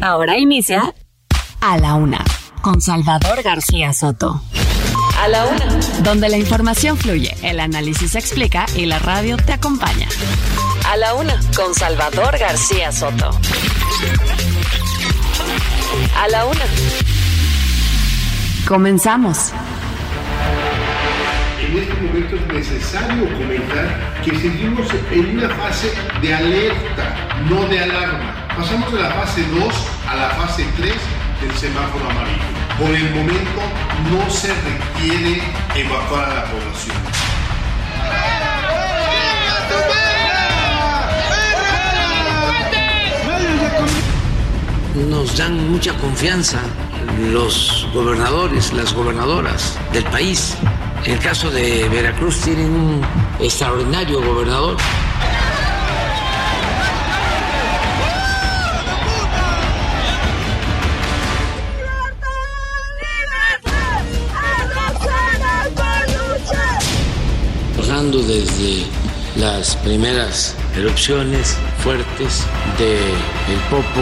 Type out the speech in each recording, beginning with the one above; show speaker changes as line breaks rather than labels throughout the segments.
Ahora inicia A la Una con Salvador García Soto.
A la Una.
Donde la información fluye, el análisis se explica y la radio te acompaña.
A la Una con Salvador García Soto. A la Una.
Comenzamos.
En este momento es necesario comentar que seguimos en una fase de alerta, no de alarma. Pasamos de la fase 2 a la fase 3 del semáforo amarillo. Por el momento no se requiere evacuar a la población.
Nos dan mucha confianza los gobernadores, las gobernadoras del país. En el caso de Veracruz tienen un extraordinario gobernador. Desde las primeras erupciones fuertes de El Popo,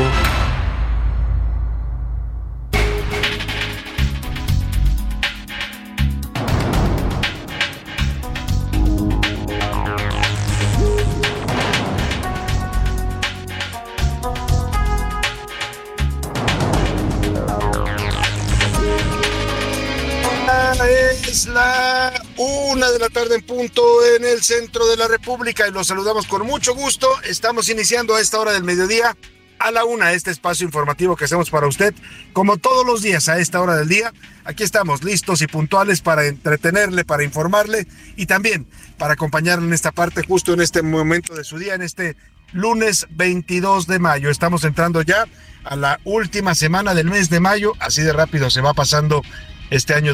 tarde en punto en el centro de la República y los saludamos con mucho gusto. Estamos iniciando a esta hora del mediodía a la una este espacio informativo que hacemos para usted, como todos los días a esta hora del día. Aquí estamos listos y puntuales para entretenerle, para informarle y también para acompañarle en esta parte, justo en este momento de su día, en este lunes 22 de mayo. Estamos entrando ya a la última semana del mes de mayo, así de rápido se va pasando este año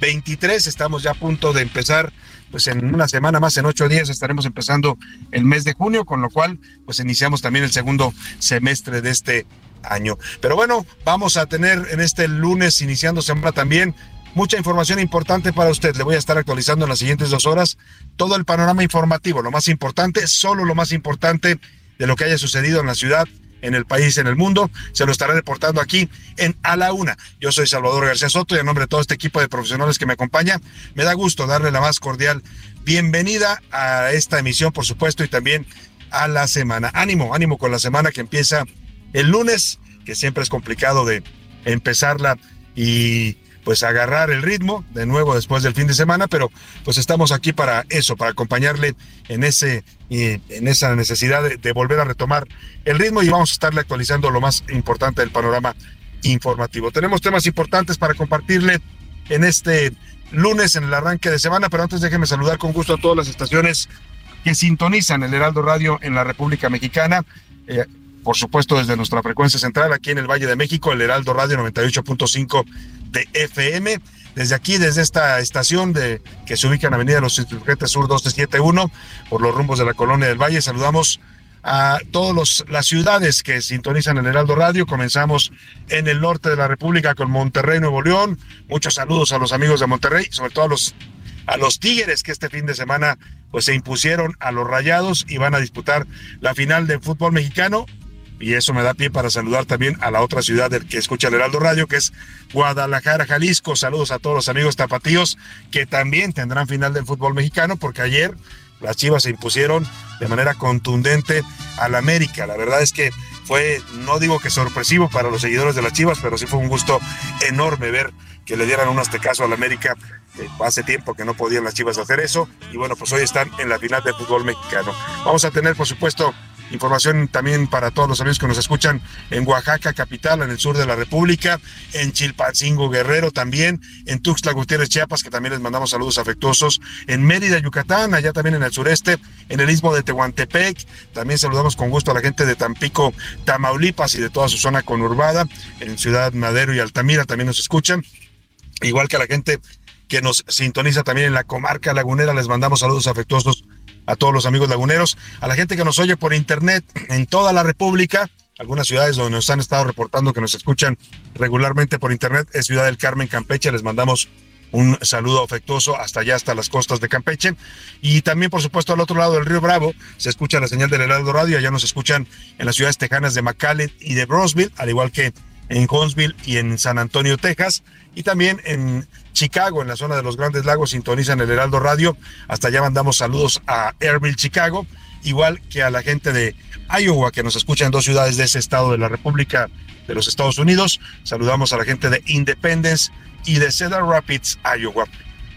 2023. Estamos ya a punto de empezar, pues en una semana más, en ocho días estaremos empezando el mes de junio, con lo cual, pues iniciamos también el segundo semestre de este año. Pero bueno, vamos a tener en este lunes, iniciando semana también, mucha información importante para usted. Le voy a estar actualizando en las siguientes dos horas todo el panorama informativo, lo más importante, solo lo más importante de lo que haya sucedido en la ciudad en el país, en el mundo. Se lo estaré reportando aquí en A la Una. Yo soy Salvador García Soto y en nombre de todo este equipo de profesionales que me acompaña, me da gusto darle la más cordial bienvenida a esta emisión, por supuesto, y también a la semana. Ánimo, ánimo con la semana que empieza el lunes, que siempre es complicado de empezarla y pues agarrar el ritmo de nuevo después del fin de semana, pero pues estamos aquí para eso, para acompañarle en ese en esa necesidad de, volver a retomar el ritmo y vamos a estarle actualizando lo más importante del panorama informativo. Tenemos temas importantes para compartirle en este lunes en el arranque de semana, pero antes déjeme saludar con gusto a todas las estaciones que sintonizan el Heraldo Radio en la República Mexicana. Eh, por supuesto, desde nuestra frecuencia central aquí en el Valle de México, el Heraldo Radio 98.5 de FM. Desde aquí, desde esta estación de que se ubica en Avenida los Insurgentes Sur 271, por los rumbos de la Colonia del Valle, saludamos a todas las ciudades que sintonizan el Heraldo Radio. Comenzamos en el norte de la República con Monterrey, Nuevo León. Muchos saludos a los amigos de Monterrey, sobre todo a los a los Tigres que este fin de semana pues se impusieron a los Rayados y van a disputar la final del fútbol mexicano y eso me da pie para saludar también a la otra ciudad del que escucha el Heraldo Radio, que es Guadalajara, Jalisco. Saludos a todos los amigos tapatíos que también tendrán final del fútbol mexicano, porque ayer las Chivas se impusieron de manera contundente al América. La verdad es que fue, no digo que sorpresivo para los seguidores de las Chivas, pero sí fue un gusto enorme ver que le dieran un aztecaso al América. Hace tiempo que no podían las Chivas hacer eso. Y bueno, pues hoy están en la final del fútbol mexicano. Vamos a tener, por supuesto, Información también para todos los amigos que nos escuchan en Oaxaca, capital, en el sur de la República, en Chilpancingo, Guerrero también, en Tuxtla Gutiérrez, Chiapas, que también les mandamos saludos afectuosos, en Mérida, Yucatán, allá también en el sureste, en el istmo de Tehuantepec. También saludamos con gusto a la gente de Tampico, Tamaulipas y de toda su zona conurbada, en Ciudad Madero y Altamira también nos escuchan. Igual que a la gente que nos sintoniza también en la comarca lagunera, les mandamos saludos afectuosos a todos los amigos laguneros, a la gente que nos oye por internet en toda la República, algunas ciudades donde nos han estado reportando que nos escuchan regularmente por internet, es Ciudad del Carmen, Campeche, les mandamos un saludo afectuoso hasta allá, hasta las costas de Campeche. Y también, por supuesto, al otro lado del río Bravo se escucha la señal del Heraldo Radio. Allá nos escuchan en las ciudades tejanas de McAllen y de Brosville, al igual que en Huntsville y en San Antonio, Texas. Y también en Chicago, en la zona de los Grandes Lagos, sintonizan el Heraldo Radio. Hasta allá mandamos saludos a Airville, Chicago, igual que a la gente de Iowa, que nos escucha en dos ciudades de ese estado de la República de los Estados Unidos. Saludamos a la gente de Independence y de Cedar Rapids, Iowa.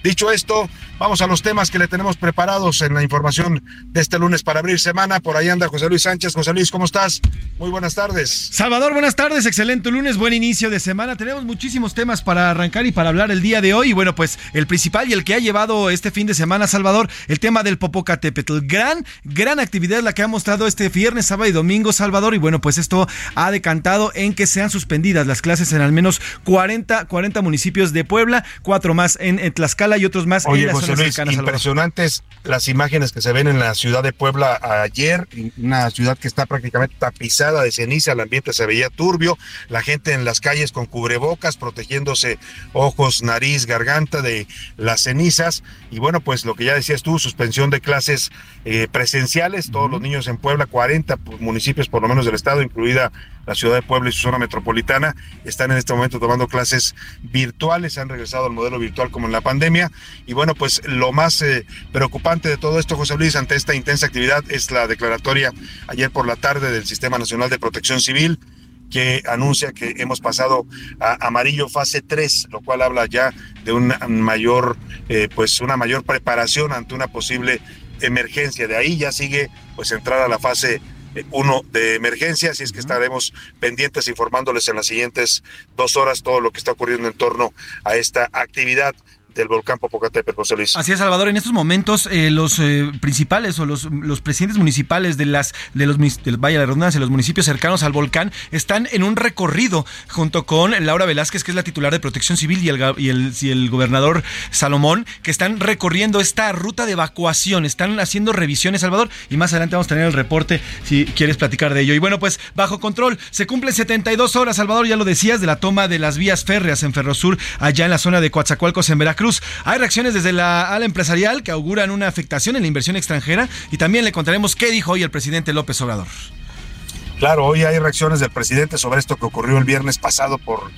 Dicho esto, vamos a los temas que le tenemos preparados en la información de este lunes para abrir semana. Por ahí anda José Luis Sánchez. José Luis, ¿cómo estás? Muy buenas tardes.
Salvador, buenas tardes. Excelente lunes, buen inicio de semana. Tenemos muchísimos temas para arrancar y para hablar el día de hoy. Y bueno, pues el principal y el que ha llevado este fin de semana, Salvador, el tema del Popocatépetl. Gran, gran actividad la que ha mostrado este viernes, sábado y domingo, Salvador. Y bueno, pues esto ha decantado en que sean suspendidas las clases en al menos 40, 40 municipios de Puebla, cuatro más en, en Tlaxcala y otros más
Oye,
en las
José Luis, impresionantes las imágenes que se ven en la ciudad de Puebla ayer, una ciudad que está prácticamente tapizada de ceniza, el ambiente se veía turbio, la gente en las calles con cubrebocas, protegiéndose ojos, nariz, garganta de las cenizas, y bueno, pues lo que ya decías tú, suspensión de clases eh, presenciales, todos los niños en Puebla, 40 municipios por lo menos del estado, incluida la ciudad de Puebla y su zona metropolitana, están en este momento tomando clases virtuales, han regresado al modelo virtual como en la pandemia. Y bueno, pues lo más eh, preocupante de todo esto, José Luis, ante esta intensa actividad, es la declaratoria ayer por la tarde del Sistema Nacional de Protección Civil que anuncia que hemos pasado a amarillo fase 3, lo cual habla ya de una mayor, eh, pues una mayor preparación ante una posible emergencia. De ahí ya sigue pues entrar a la fase uno de emergencia, así es que estaremos pendientes informándoles en las siguientes dos horas todo lo que está ocurriendo en torno a esta actividad del volcán Popocatépetl, José Luis.
Así es, Salvador. En estos momentos, eh, los eh, principales o los, los presidentes municipales de las de los del Valle de la Redundancia, los municipios cercanos al volcán, están en un recorrido junto con Laura Velázquez, que es la titular de Protección Civil, y el, y el, y el gobernador Salomón, que están recorriendo esta ruta de evacuación, están haciendo revisiones, Salvador, y más adelante vamos a tener el reporte si quieres platicar de ello. Y bueno, pues bajo control, se cumplen 72 horas, Salvador, ya lo decías, de la toma de las vías férreas en Ferrosur, allá en la zona de Coatzacoalcos, en Veracruz. Hay reacciones desde la ala empresarial que auguran una afectación en la inversión extranjera y también le contaremos qué dijo hoy el presidente López Obrador.
Claro, hoy hay reacciones del presidente sobre esto que ocurrió el viernes pasado por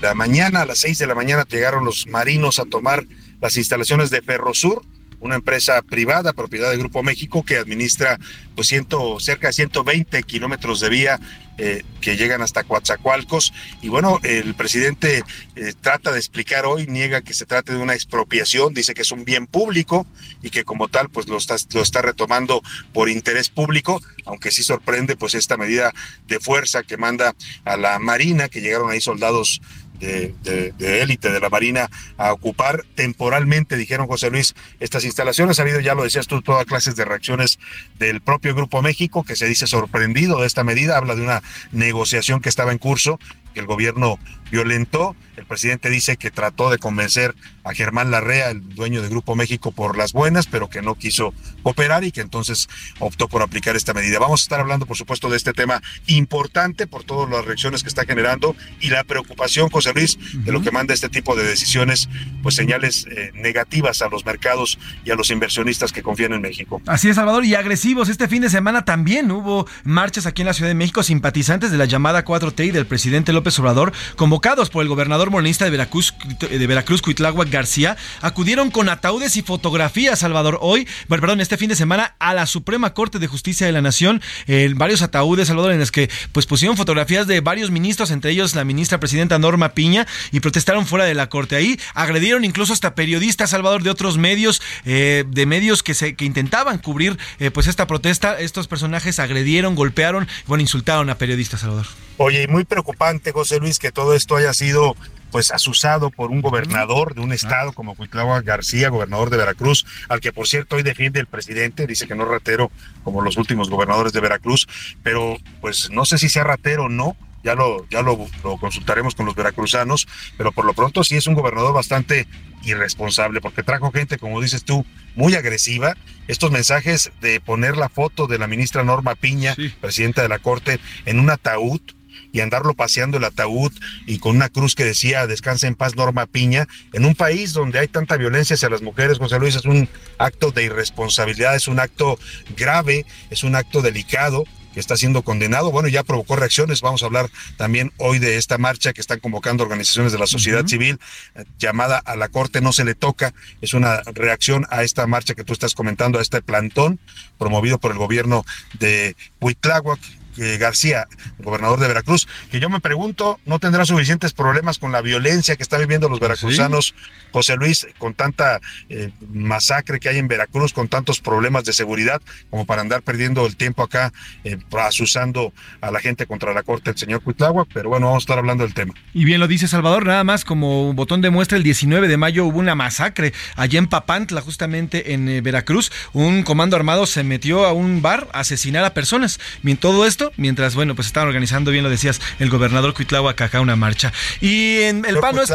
la mañana. A las seis de la mañana llegaron los marinos a tomar las instalaciones de Ferrosur, una empresa privada, propiedad de Grupo México, que administra pues ciento, cerca de 120 kilómetros de vía eh, que llegan hasta Coatzacoalcos. Y bueno, el presidente eh, trata de explicar hoy, niega que se trate de una expropiación, dice que es un bien público y que como tal pues lo está, lo está retomando por interés público, aunque sí sorprende pues esta medida de fuerza que manda a la Marina, que llegaron ahí soldados de, élite de la Marina a ocupar temporalmente, dijeron José Luis, estas instalaciones. Ha habido, ya lo decías tú, todas clases de reacciones del propio Grupo México, que se dice sorprendido de esta medida, habla de una negociación que estaba en curso, que el gobierno violentó. El presidente dice que trató de convencer a Germán Larrea, el dueño de Grupo México, por las buenas, pero que no quiso cooperar y que entonces optó por aplicar esta medida. Vamos a estar hablando, por supuesto, de este tema importante por todas las reacciones que está generando y la preocupación, José Luis, de lo que manda este tipo de decisiones, pues señales eh, negativas a los mercados y a los inversionistas que confían en México.
Así es, Salvador, y agresivos. Este fin de semana también hubo marchas aquí en la Ciudad de México, simpatizantes de la llamada 4T y del presidente López Obrador, por el gobernador morenista de Veracruz, de Veracruz, Cuitláhuac García, acudieron con ataúdes y fotografías, Salvador, hoy, perdón, este fin de semana a la Suprema Corte de Justicia de la Nación, eh, varios ataúdes, Salvador, en los que pues pusieron fotografías de varios ministros, entre ellos la ministra presidenta Norma Piña, y protestaron fuera de la Corte. Ahí agredieron incluso hasta periodistas, Salvador, de otros medios, eh, de medios que, se, que intentaban cubrir eh, pues esta protesta. Estos personajes agredieron, golpearon, bueno, insultaron a periodistas, Salvador.
Oye, y muy preocupante, José Luis, que todo esto haya sido pues asusado por un gobernador de un estado como Cuitlagua García, gobernador de Veracruz, al que por cierto hoy defiende el presidente, dice que no es ratero como los últimos gobernadores de Veracruz, pero pues no sé si sea ratero o no, ya lo, ya lo, lo, consultaremos con los veracruzanos, pero por lo pronto sí es un gobernador bastante irresponsable, porque trajo gente, como dices tú, muy agresiva. Estos mensajes de poner la foto de la ministra Norma Piña, sí. presidenta de la Corte, en un ataúd, y andarlo paseando el ataúd y con una cruz que decía descansa en paz Norma Piña, en un país donde hay tanta violencia hacia las mujeres, José Luis, es un acto de irresponsabilidad, es un acto grave, es un acto delicado que está siendo condenado. Bueno, ya provocó reacciones. Vamos a hablar también hoy de esta marcha que están convocando organizaciones de la sociedad uh -huh. civil, llamada a la Corte No se le toca. Es una reacción a esta marcha que tú estás comentando, a este plantón promovido por el gobierno de Huitláhuac, eh, García, gobernador de Veracruz, que yo me pregunto, ¿no tendrá suficientes problemas con la violencia que están viviendo los veracruzanos, ¿Sí? José Luis, con tanta eh, masacre que hay en Veracruz, con tantos problemas de seguridad, como para andar perdiendo el tiempo acá, eh, asusando a la gente contra la corte del señor Cuitlagua? Pero bueno, vamos a estar hablando del tema.
Y bien lo dice Salvador, nada más como un botón de muestra, el 19 de mayo hubo una masacre allá en Papantla, justamente en Veracruz. Un comando armado se metió a un bar a asesinar a personas. Y todo esto mientras, bueno, pues estaban organizando, bien lo decías, el gobernador Cuitláhuac acá una marcha. Y en el PAN no es...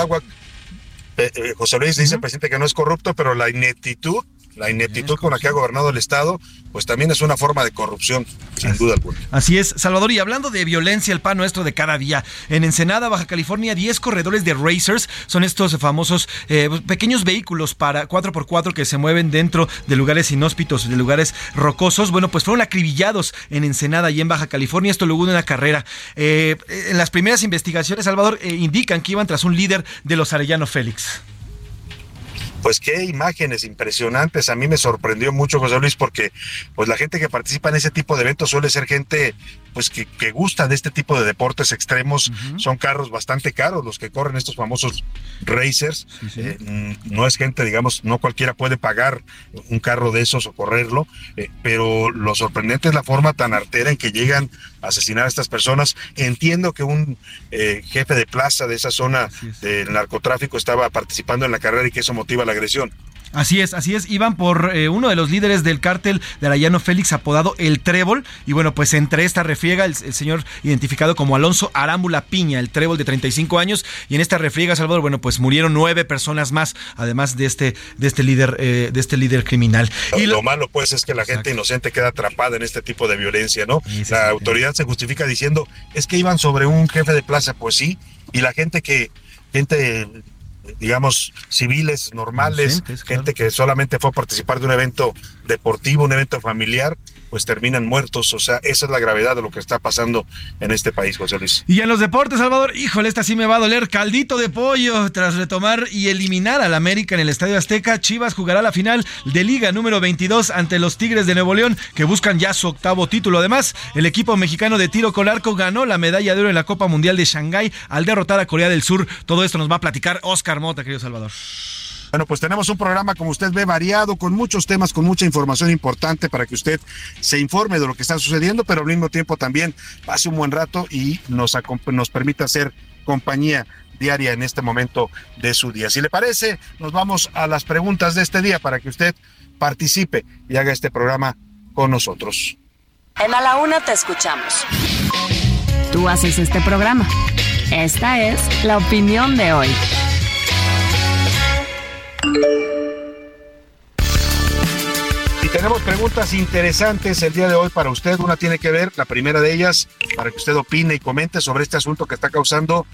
Eh, eh, José Luis dice, uh -huh. presidente, que no es corrupto, pero la ineptitud la ineptitud con la que ha gobernado el Estado, pues también es una forma de corrupción, sin
Así,
duda alguna.
Así es, Salvador. Y hablando de violencia, el pan nuestro de cada día. En Ensenada, Baja California, 10 corredores de racers son estos famosos eh, pequeños vehículos para 4x4 que se mueven dentro de lugares inhóspitos, de lugares rocosos. Bueno, pues fueron acribillados en Ensenada y en Baja California. Esto luego de una carrera. Eh, en las primeras investigaciones, Salvador, eh, indican que iban tras un líder de los Arellano Félix
pues qué imágenes impresionantes. A mí me sorprendió mucho, José Luis, porque pues la gente que participa en ese tipo de eventos suele ser gente pues que, que gusta de este tipo de deportes extremos. Uh -huh. Son carros bastante caros los que corren estos famosos racers. Eh, no es gente, digamos, no cualquiera puede pagar un carro de esos o correrlo, eh, pero lo sorprendente es la forma tan artera en que llegan a asesinar a estas personas. Entiendo que un eh, jefe de plaza de esa zona del narcotráfico estaba participando en la carrera y que eso motiva la agresión.
Así es, así es. Iban por eh, uno de los líderes del cártel de Arayano Félix, apodado El Trébol. Y bueno, pues entre esta refriega, el, el, señor identificado como Alonso Arámbula Piña, el Trébol de 35 años. Y en esta refriega, Salvador, bueno, pues murieron nueve personas más, además de este, de este líder, eh, de este líder criminal.
Lo, y lo, lo, malo, pues, es que la gente inocente queda atrapada en este tipo de violencia, ¿no? Sí, sí, la sí, autoridad se justifica diciendo, es que iban sobre un jefe de plaza, pues sí. Y la gente que, gente digamos, civiles normales, gente que solamente fue a participar de un evento deportivo, un evento familiar, pues terminan muertos. O sea, esa es la gravedad de lo que está pasando en este país, José Luis.
Y en los deportes, Salvador, híjole, esta sí me va a doler. Caldito de pollo. Tras retomar y eliminar al América en el Estadio Azteca, Chivas jugará la final de Liga número 22 ante los Tigres de Nuevo León, que buscan ya su octavo título. Además, el equipo mexicano de tiro con arco ganó la medalla de oro en la Copa Mundial de Shanghái al derrotar a Corea del Sur. Todo esto nos va a platicar Oscar Mota, querido Salvador.
Bueno, pues tenemos un programa, como usted ve, variado, con muchos temas, con mucha información importante para que usted se informe de lo que está sucediendo, pero al mismo tiempo también pase un buen rato y nos, nos permita hacer compañía diaria en este momento de su día. Si le parece, nos vamos a las preguntas de este día para que usted participe y haga este programa con nosotros.
En A la Una te escuchamos.
Tú haces este programa. Esta es la opinión de hoy.
Y tenemos preguntas interesantes el día de hoy para usted. Una tiene que ver, la primera de ellas, para que usted opine y comente sobre este asunto que está causando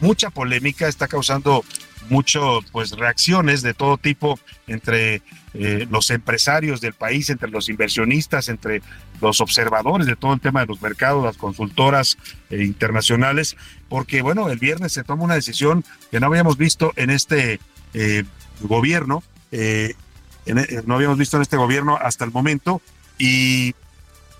mucha polémica, está causando mucho pues reacciones de todo tipo entre eh, los empresarios del país, entre los inversionistas, entre los observadores de todo el tema de los mercados, las consultoras eh, internacionales, porque bueno, el viernes se toma una decisión que no habíamos visto en este eh, gobierno, no habíamos visto en este gobierno hasta el momento y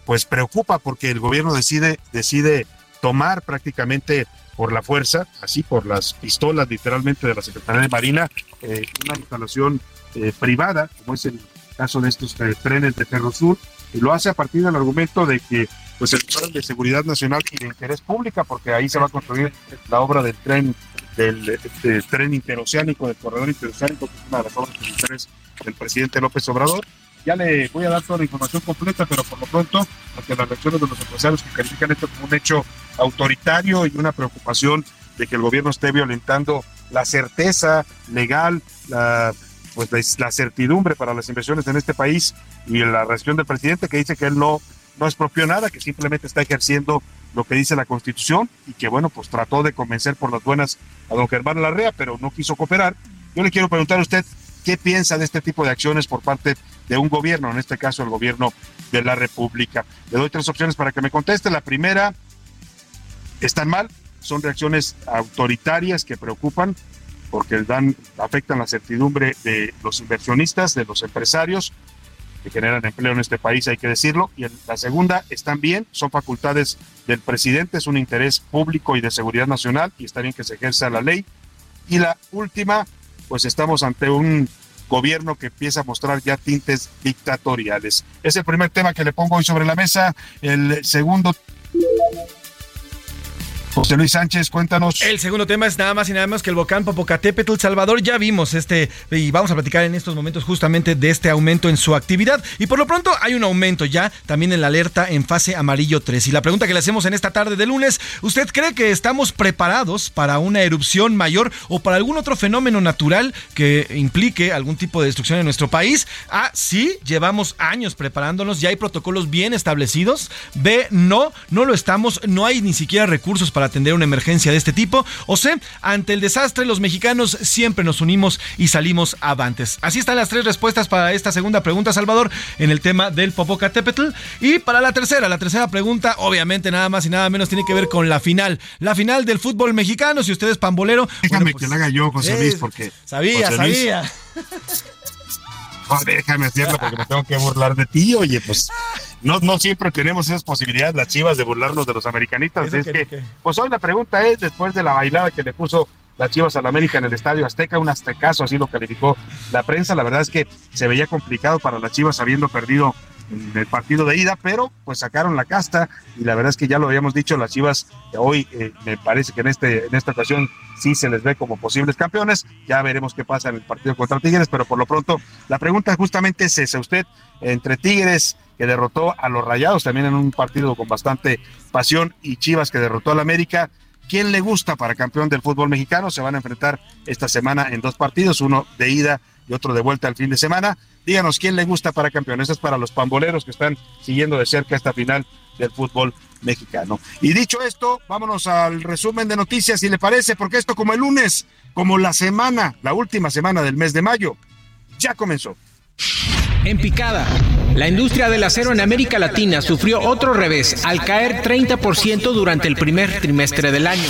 pues preocupa porque el gobierno decide, decide tomar prácticamente por la fuerza, así por las pistolas literalmente de la Secretaría de Marina, eh, una instalación eh, privada, como es el caso de estos eh, trenes de Ferrosur, y lo hace a partir del argumento de que pues el plan de seguridad nacional y de interés pública, porque ahí se va a construir la obra del tren del, tren interoceánico, del corredor interoceánico, que es una de las obras militares del presidente López Obrador, ya le voy a dar toda la información completa, pero por lo pronto, ante las reacciones de los empresarios que califican esto como un hecho autoritario y una preocupación de que el gobierno esté violentando la certeza legal, la, pues la certidumbre para las inversiones en este país y la reacción del presidente que dice que él no, no expropió nada, que simplemente está ejerciendo lo que dice la Constitución y que bueno, pues trató de convencer por las buenas a don Germán Larrea, pero no quiso cooperar. Yo le quiero preguntar a usted qué piensa de este tipo de acciones por parte de un gobierno, en este caso el gobierno de la República. Le doy tres opciones para que me conteste. La primera, están mal, son reacciones autoritarias que preocupan porque dan, afectan la certidumbre de los inversionistas, de los empresarios que generan empleo en este país, hay que decirlo. Y la segunda, están bien, son facultades del presidente, es un interés público y de seguridad nacional y está bien que se ejerza la ley. Y la última, pues estamos ante un gobierno que empieza a mostrar ya tintes dictatoriales. Es el primer tema que le pongo hoy sobre la mesa. El segundo José Luis Sánchez, cuéntanos.
El segundo tema es nada más y nada menos que el volcán Popocatépetl Salvador. Ya vimos este y vamos a platicar en estos momentos justamente de este aumento en su actividad. Y por lo pronto hay un aumento ya también en la alerta en fase amarillo 3. Y la pregunta que le hacemos en esta tarde de lunes, ¿usted cree que estamos preparados para una erupción mayor o para algún otro fenómeno natural que implique algún tipo de destrucción en nuestro país? A, sí, llevamos años preparándonos, ya hay protocolos bien establecidos. B, no, no lo estamos, no hay ni siquiera recursos para para atender una emergencia de este tipo. O sea, ante el desastre, los mexicanos siempre nos unimos y salimos avantes. Así están las tres respuestas para esta segunda pregunta, Salvador, en el tema del Popocatépetl. Y para la tercera, la tercera pregunta, obviamente nada más y nada menos tiene que ver con la final. La final del fútbol mexicano, si usted es pambolero.
Déjame pues, que la haga yo, José Luis, porque.
Sabía, sabía.
déjame hacerlo porque me tengo que burlar de ti. Oye, pues no, no siempre tenemos esas posibilidades, las chivas, de burlarnos de los americanistas. Es que, pues hoy la pregunta es, después de la bailada que le puso las Chivas al América en el Estadio Azteca, un aztecaso, así lo calificó la prensa. La verdad es que se veía complicado para las Chivas habiendo perdido en el partido de ida, pero pues sacaron la casta y la verdad es que ya lo habíamos dicho, las Chivas hoy eh, me parece que en, este, en esta ocasión sí se les ve como posibles campeones, ya veremos qué pasa en el partido contra Tigres, pero por lo pronto la pregunta justamente es esa, usted entre Tigres que derrotó a los Rayados también en un partido con bastante pasión y Chivas que derrotó al América, ¿Quién le gusta para campeón del fútbol mexicano? Se van a enfrentar esta semana en dos partidos, uno de ida y otro de vuelta al fin de semana. Díganos quién le gusta para campeón. Eso es para los pamboleros que están siguiendo de cerca esta final del fútbol mexicano. Y dicho esto, vámonos al resumen de noticias, si le parece, porque esto como el lunes, como la semana, la última semana del mes de mayo, ya comenzó.
En picada. La industria del acero en América Latina sufrió otro revés al caer 30% durante el primer trimestre del año.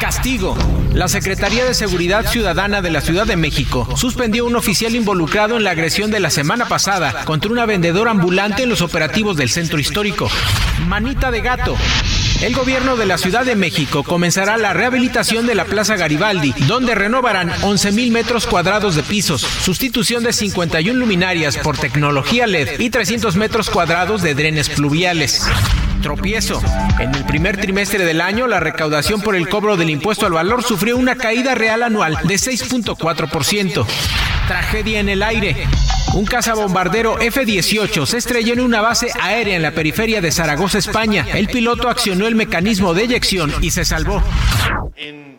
Castigo. La Secretaría de Seguridad Ciudadana de la Ciudad de México suspendió a un oficial involucrado en la agresión de la semana pasada contra una vendedora ambulante en los operativos del centro histórico. Manita de gato. El gobierno de la Ciudad de México comenzará la rehabilitación de la Plaza Garibaldi, donde renovarán 11.000 metros cuadrados de pisos, sustitución de 51 luminarias por tecnología LED y 300 metros cuadrados de drenes pluviales. Tropiezo. En el primer trimestre del año, la recaudación por el cobro del impuesto al valor sufrió una caída real anual de 6.4%. Tragedia en el aire. Un cazabombardero F-18 se estrelló en una base aérea en la periferia de Zaragoza, España. El piloto accionó el mecanismo de eyección y se salvó.
En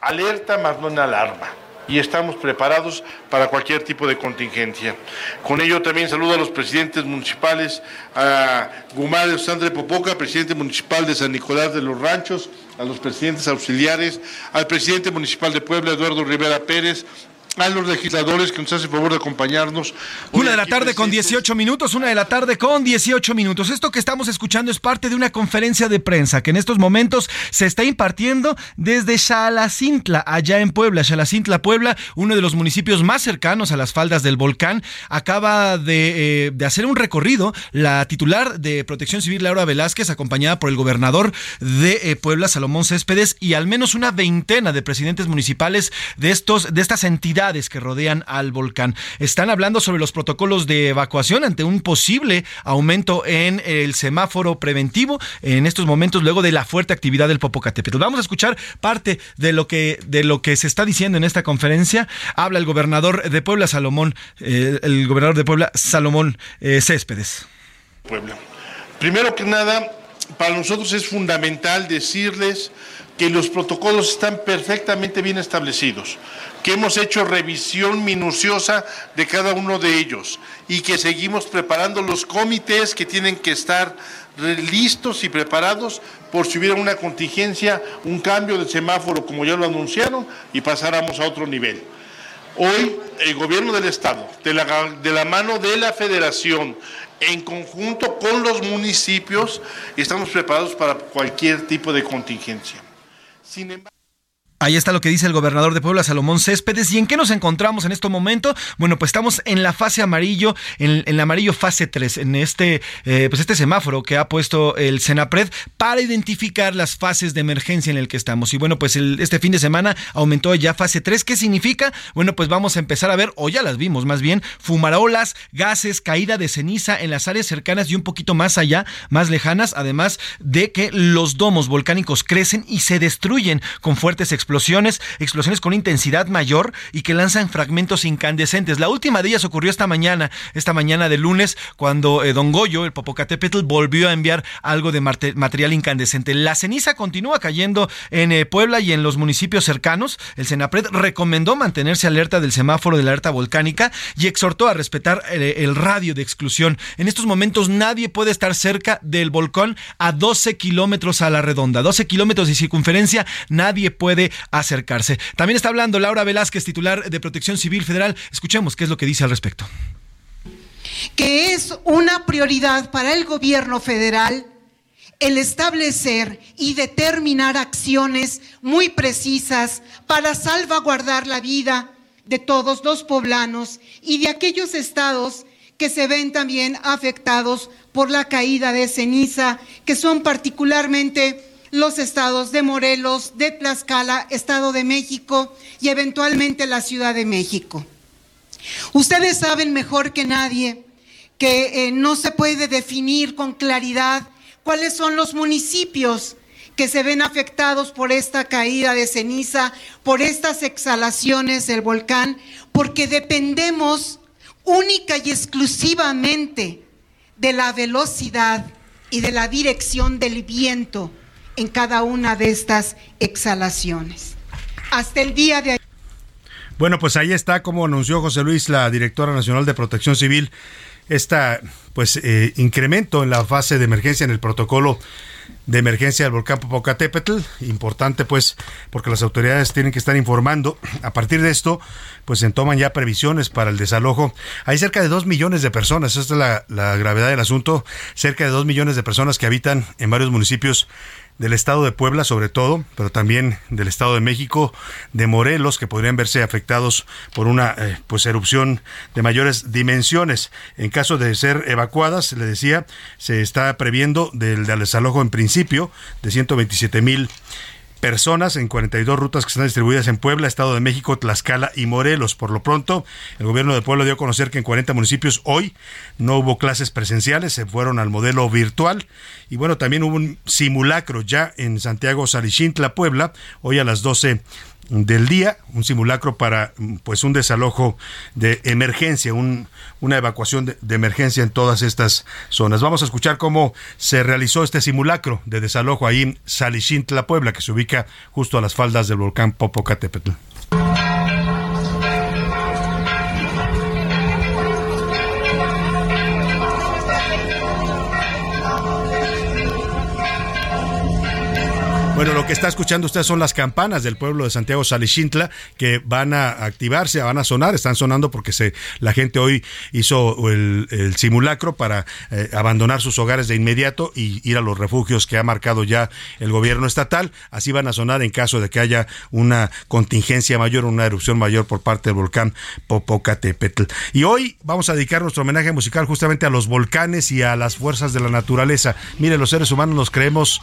alerta más no en alarma. Y estamos preparados para cualquier tipo de contingencia. Con ello también saludo a los presidentes municipales, a Gumar Sandre Popoca, presidente municipal de San Nicolás de los Ranchos, a los presidentes auxiliares, al presidente municipal de Puebla, Eduardo Rivera Pérez, a los legisladores que nos hacen favor de acompañarnos.
Una de la tarde con 18 minutos, una de la tarde con 18 minutos. Esto que estamos escuchando es parte de una conferencia de prensa que en estos momentos se está impartiendo desde Xalacintla, allá en Puebla. Xalacintla, Puebla, uno de los municipios más cercanos a las faldas del volcán, acaba de, eh, de hacer un recorrido la titular de Protección Civil, Laura Velázquez, acompañada por el gobernador de eh, Puebla, Salomón Céspedes, y al menos una veintena de presidentes municipales de, estos, de estas entidades que rodean al volcán. Están hablando sobre los protocolos de evacuación ante un posible aumento en el semáforo preventivo en estos momentos luego de la fuerte actividad del Popocatépetl. Vamos a escuchar parte de lo que de lo que se está diciendo en esta conferencia. Habla el gobernador de Puebla, Salomón, eh, el gobernador de Puebla, Salomón eh, Céspedes.
Puebla. Primero que nada, para nosotros es fundamental decirles que los protocolos están perfectamente bien establecidos que hemos hecho revisión minuciosa de cada uno de ellos y que seguimos preparando los comités que tienen que estar listos y preparados por si hubiera una contingencia, un cambio de semáforo, como ya lo anunciaron, y pasáramos a otro nivel. Hoy el gobierno del Estado, de la, de la mano de la Federación, en conjunto con los municipios, estamos preparados para cualquier tipo de contingencia. Sin embargo,
Ahí está lo que dice el gobernador de Puebla, Salomón Céspedes. ¿Y en qué nos encontramos en este momento? Bueno, pues estamos en la fase amarillo, en, el amarillo fase 3, en este, eh, pues este semáforo que ha puesto el Senapred para identificar las fases de emergencia en el que estamos. Y bueno, pues este fin de semana aumentó ya fase 3. ¿Qué significa? Bueno, pues vamos a empezar a ver, o ya las vimos más bien, fumarolas, gases, caída de ceniza en las áreas cercanas y un poquito más allá, más lejanas, además de que los domos volcánicos crecen y se destruyen con fuertes explosiones explosiones, explosiones con intensidad mayor y que lanzan fragmentos incandescentes. La última de ellas ocurrió esta mañana, esta mañana de lunes, cuando eh, Don Goyo, el Popocatépetl, volvió a enviar algo de material incandescente. La ceniza continúa cayendo en eh, Puebla y en los municipios cercanos. El Senapred recomendó mantenerse alerta del semáforo de la alerta volcánica y exhortó a respetar eh, el radio de exclusión. En estos momentos nadie puede estar cerca del volcán a 12 kilómetros a la redonda. 12 kilómetros de circunferencia, nadie puede acercarse. También está hablando Laura Velázquez, titular de Protección Civil Federal. Escuchemos qué es lo que dice al respecto.
Que es una prioridad para el gobierno federal el establecer y determinar acciones muy precisas para salvaguardar la vida de todos los poblanos y de aquellos estados que se ven también afectados por la caída de ceniza, que son particularmente los estados de Morelos, de Tlaxcala, Estado de México y eventualmente la Ciudad de México. Ustedes saben mejor que nadie que eh, no se puede definir con claridad cuáles son los municipios que se ven afectados por esta caída de ceniza, por estas exhalaciones del volcán, porque dependemos única y exclusivamente de la velocidad y de la dirección del viento en cada una de estas exhalaciones. Hasta el día de
Bueno, pues ahí está como anunció José Luis, la directora nacional de Protección Civil, esta pues eh, incremento en la fase de emergencia en el protocolo de emergencia del volcán Popocatépetl, importante pues porque las autoridades tienen que estar informando. A partir de esto, pues se toman ya previsiones para el desalojo. Hay cerca de dos millones de personas, esta es la, la gravedad del asunto, cerca de dos millones de personas que habitan en varios municipios del estado de Puebla sobre todo, pero también del estado de México, de Morelos, que podrían verse afectados por una eh, pues erupción de mayores dimensiones. En caso de ser evacuadas, le decía, se está previendo del, del desalojo en principio de 127 mil personas en 42 rutas que están distribuidas en Puebla, Estado de México, Tlaxcala y Morelos. Por lo pronto, el gobierno de Puebla dio a conocer que en 40 municipios hoy no hubo clases presenciales, se fueron al modelo virtual. Y bueno, también hubo un simulacro ya en Santiago Sarixintla, Puebla, hoy a las 12 del día, un simulacro para pues un desalojo de emergencia, una evacuación de, emergencia en todas estas zonas. Vamos a escuchar cómo se realizó este simulacro de desalojo ahí en Salixintla, Puebla, que se ubica justo a las faldas del volcán Popocatépetl. Bueno, lo que está escuchando usted son las campanas del pueblo de Santiago Salixintla que van a activarse, van a sonar, están sonando porque se, la gente hoy hizo el, simulacro para eh, abandonar sus hogares de inmediato y ir a los refugios que ha marcado ya el gobierno estatal. Así van a sonar en caso de que haya una contingencia mayor, una erupción mayor por parte del volcán Popocatépetl. Y hoy vamos a dedicar nuestro homenaje musical justamente a los volcanes y a las fuerzas de la naturaleza. Mire, los seres humanos nos creemos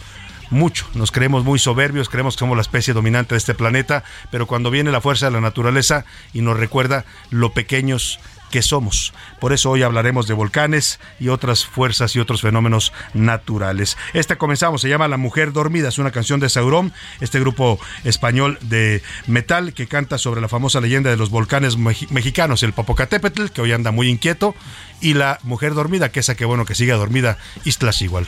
mucho. Nos creemos muy soberbios, creemos que somos la especie dominante de este planeta, pero cuando viene la fuerza de la naturaleza y nos recuerda lo pequeños que somos. Por eso hoy hablaremos de volcanes y otras fuerzas y otros fenómenos naturales. Esta comenzamos, se llama La Mujer Dormida, es una canción de Sauron, este grupo español de metal que canta sobre la famosa leyenda de los volcanes mexicanos, el Popocatépetl, que hoy anda muy inquieto, y la Mujer Dormida, que esa que bueno que sigue dormida, Islas igual.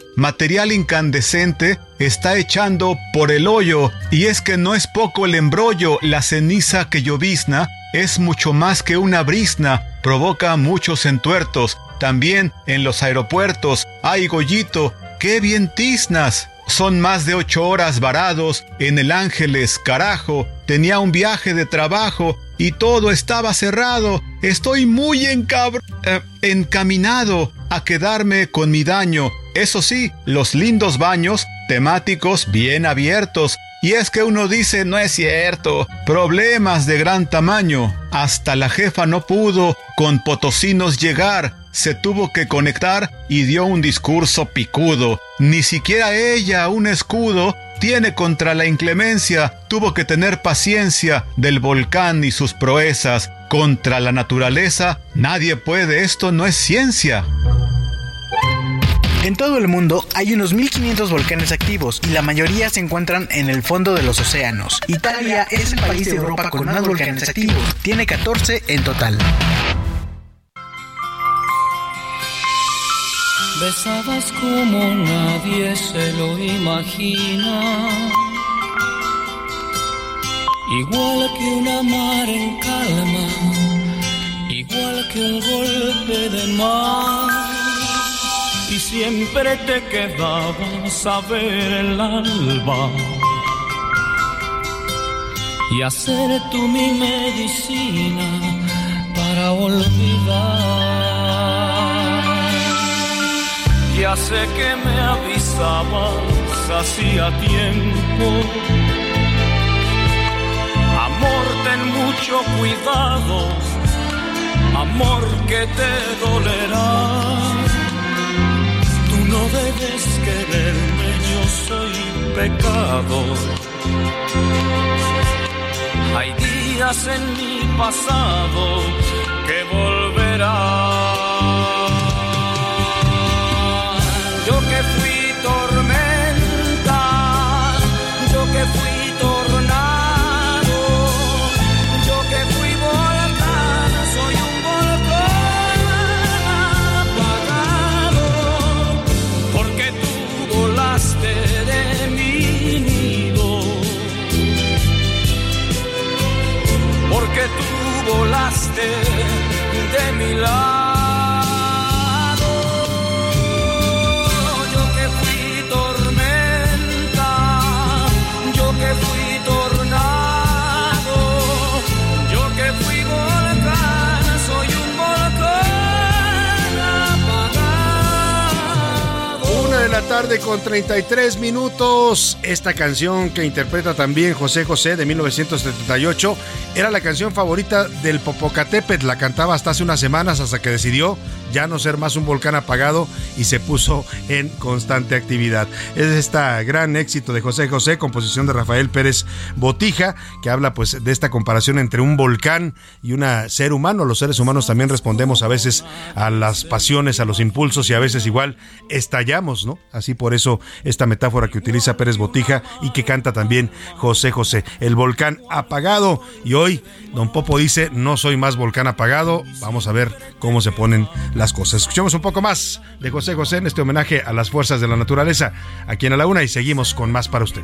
material incandescente está echando por el hoyo, y es que no es poco el embrollo, la ceniza que llovizna es mucho más que una brisna, provoca muchos entuertos, también en los aeropuertos, ay Goyito, qué bien tiznas. Son más de ocho horas varados en el Ángeles, carajo. Tenía un viaje de trabajo y todo estaba cerrado. Estoy muy eh, encaminado a quedarme con mi daño. Eso sí, los lindos baños temáticos bien abiertos. Y es que uno dice, no es cierto, problemas de gran tamaño. Hasta la jefa no pudo con potosinos llegar se tuvo que conectar y dio un discurso picudo. Ni siquiera ella, un escudo, tiene contra la inclemencia, tuvo que tener paciencia del volcán y sus proezas. Contra la naturaleza, nadie puede, esto no es ciencia.
En todo el mundo hay unos 1500 volcanes activos y la mayoría se encuentran en el fondo de los océanos. Italia es el país de Europa con más volcanes activos, tiene 14 en total.
Besabas como nadie se lo imagina. Igual que una mar en calma, igual que un golpe de mar. Y siempre te quedabas a ver el alba y hacer tú mi medicina para olvidar. Ya sé que me avisabas hacía tiempo. Amor, ten mucho cuidado, amor que te dolerá. Debes quererme, yo soy pecado. Hay días en mi pasado que volverán. Yo que fui tormenta, yo que fui volaste de mi nido, porque tú volaste de mi lado.
Tarde con 33 minutos. Esta canción que interpreta también José José de 1978 era la canción favorita del Popocatépetl. La cantaba hasta hace unas semanas hasta que decidió ya no ser más un volcán apagado y se puso en constante actividad. Es este gran éxito de José José, composición de Rafael Pérez Botija, que habla pues de esta comparación entre un volcán y un ser humano. Los seres humanos también respondemos a veces a las pasiones, a los impulsos y a veces igual estallamos, ¿no? Así por eso esta metáfora que utiliza Pérez Botija y que canta también José José, el volcán apagado. Y hoy Don Popo dice, no soy más volcán apagado. Vamos a ver cómo se ponen las cosas. Escuchemos un poco más de José José en este homenaje a las fuerzas de la naturaleza aquí en la Una y seguimos con más para usted.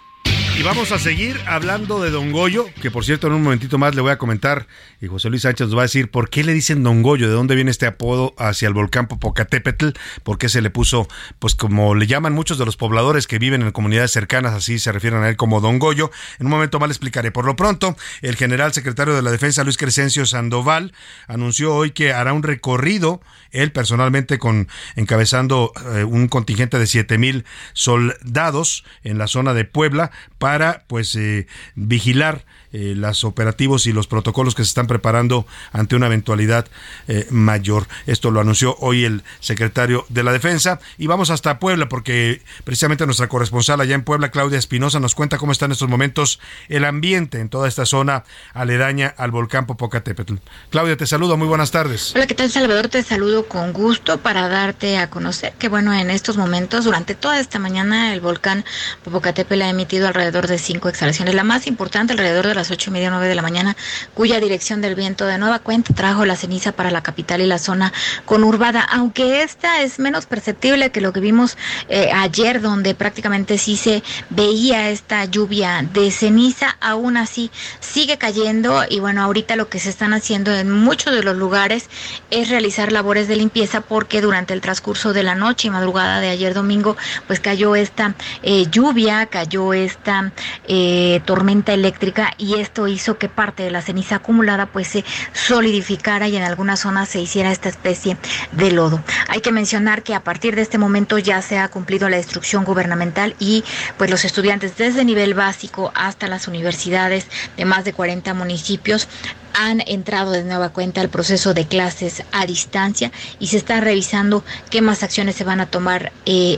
Y vamos a seguir hablando de Don Goyo, que por cierto en un momentito más le voy a comentar y José Luis Sánchez nos va a decir por qué le dicen Don Goyo, de dónde viene este apodo hacia el volcán Popocatépetl, por qué se le puso, pues como le llaman muchos de los pobladores que viven en comunidades cercanas, así se refieren a él como Don Goyo. En un momento más le explicaré. Por lo pronto, el general secretario de la Defensa, Luis Crescencio Sandoval, anunció hoy que hará un recorrido, él personalmente con encabezando eh, un contingente de siete mil soldados en la zona de Puebla para pues eh, vigilar eh, los operativos y los protocolos que se están preparando ante una eventualidad eh, mayor. Esto lo anunció hoy el secretario de la Defensa. Y vamos hasta Puebla, porque precisamente nuestra corresponsal allá en Puebla, Claudia Espinosa, nos cuenta cómo está en estos momentos el ambiente en toda esta zona aledaña al volcán Popocatépetl. Claudia, te saludo, muy buenas tardes.
Hola, ¿qué tal, Salvador? Te saludo con gusto para darte a conocer que, bueno, en estos momentos, durante toda esta mañana, el volcán Popocatépetl ha emitido alrededor de cinco exhalaciones. La más importante, alrededor de la las ocho y media, nueve de la mañana, cuya dirección del viento de nueva cuenta trajo la ceniza para la capital y la zona conurbada, aunque esta es menos perceptible que lo que vimos eh, ayer, donde prácticamente sí se veía esta lluvia de ceniza, aún así sigue cayendo. Y bueno, ahorita lo que se están haciendo en muchos de los lugares es realizar labores de limpieza porque durante el transcurso de la noche y madrugada de ayer domingo, pues cayó esta eh, lluvia, cayó esta eh, tormenta eléctrica y y esto hizo que parte de la ceniza acumulada pues se solidificara y en algunas zonas se hiciera esta especie de lodo. Hay que mencionar que a partir de este momento ya se ha cumplido la instrucción gubernamental y pues los estudiantes desde nivel básico hasta las universidades de más de 40 municipios han entrado de nueva cuenta al proceso de clases a distancia y se está revisando qué más acciones se van a tomar, eh,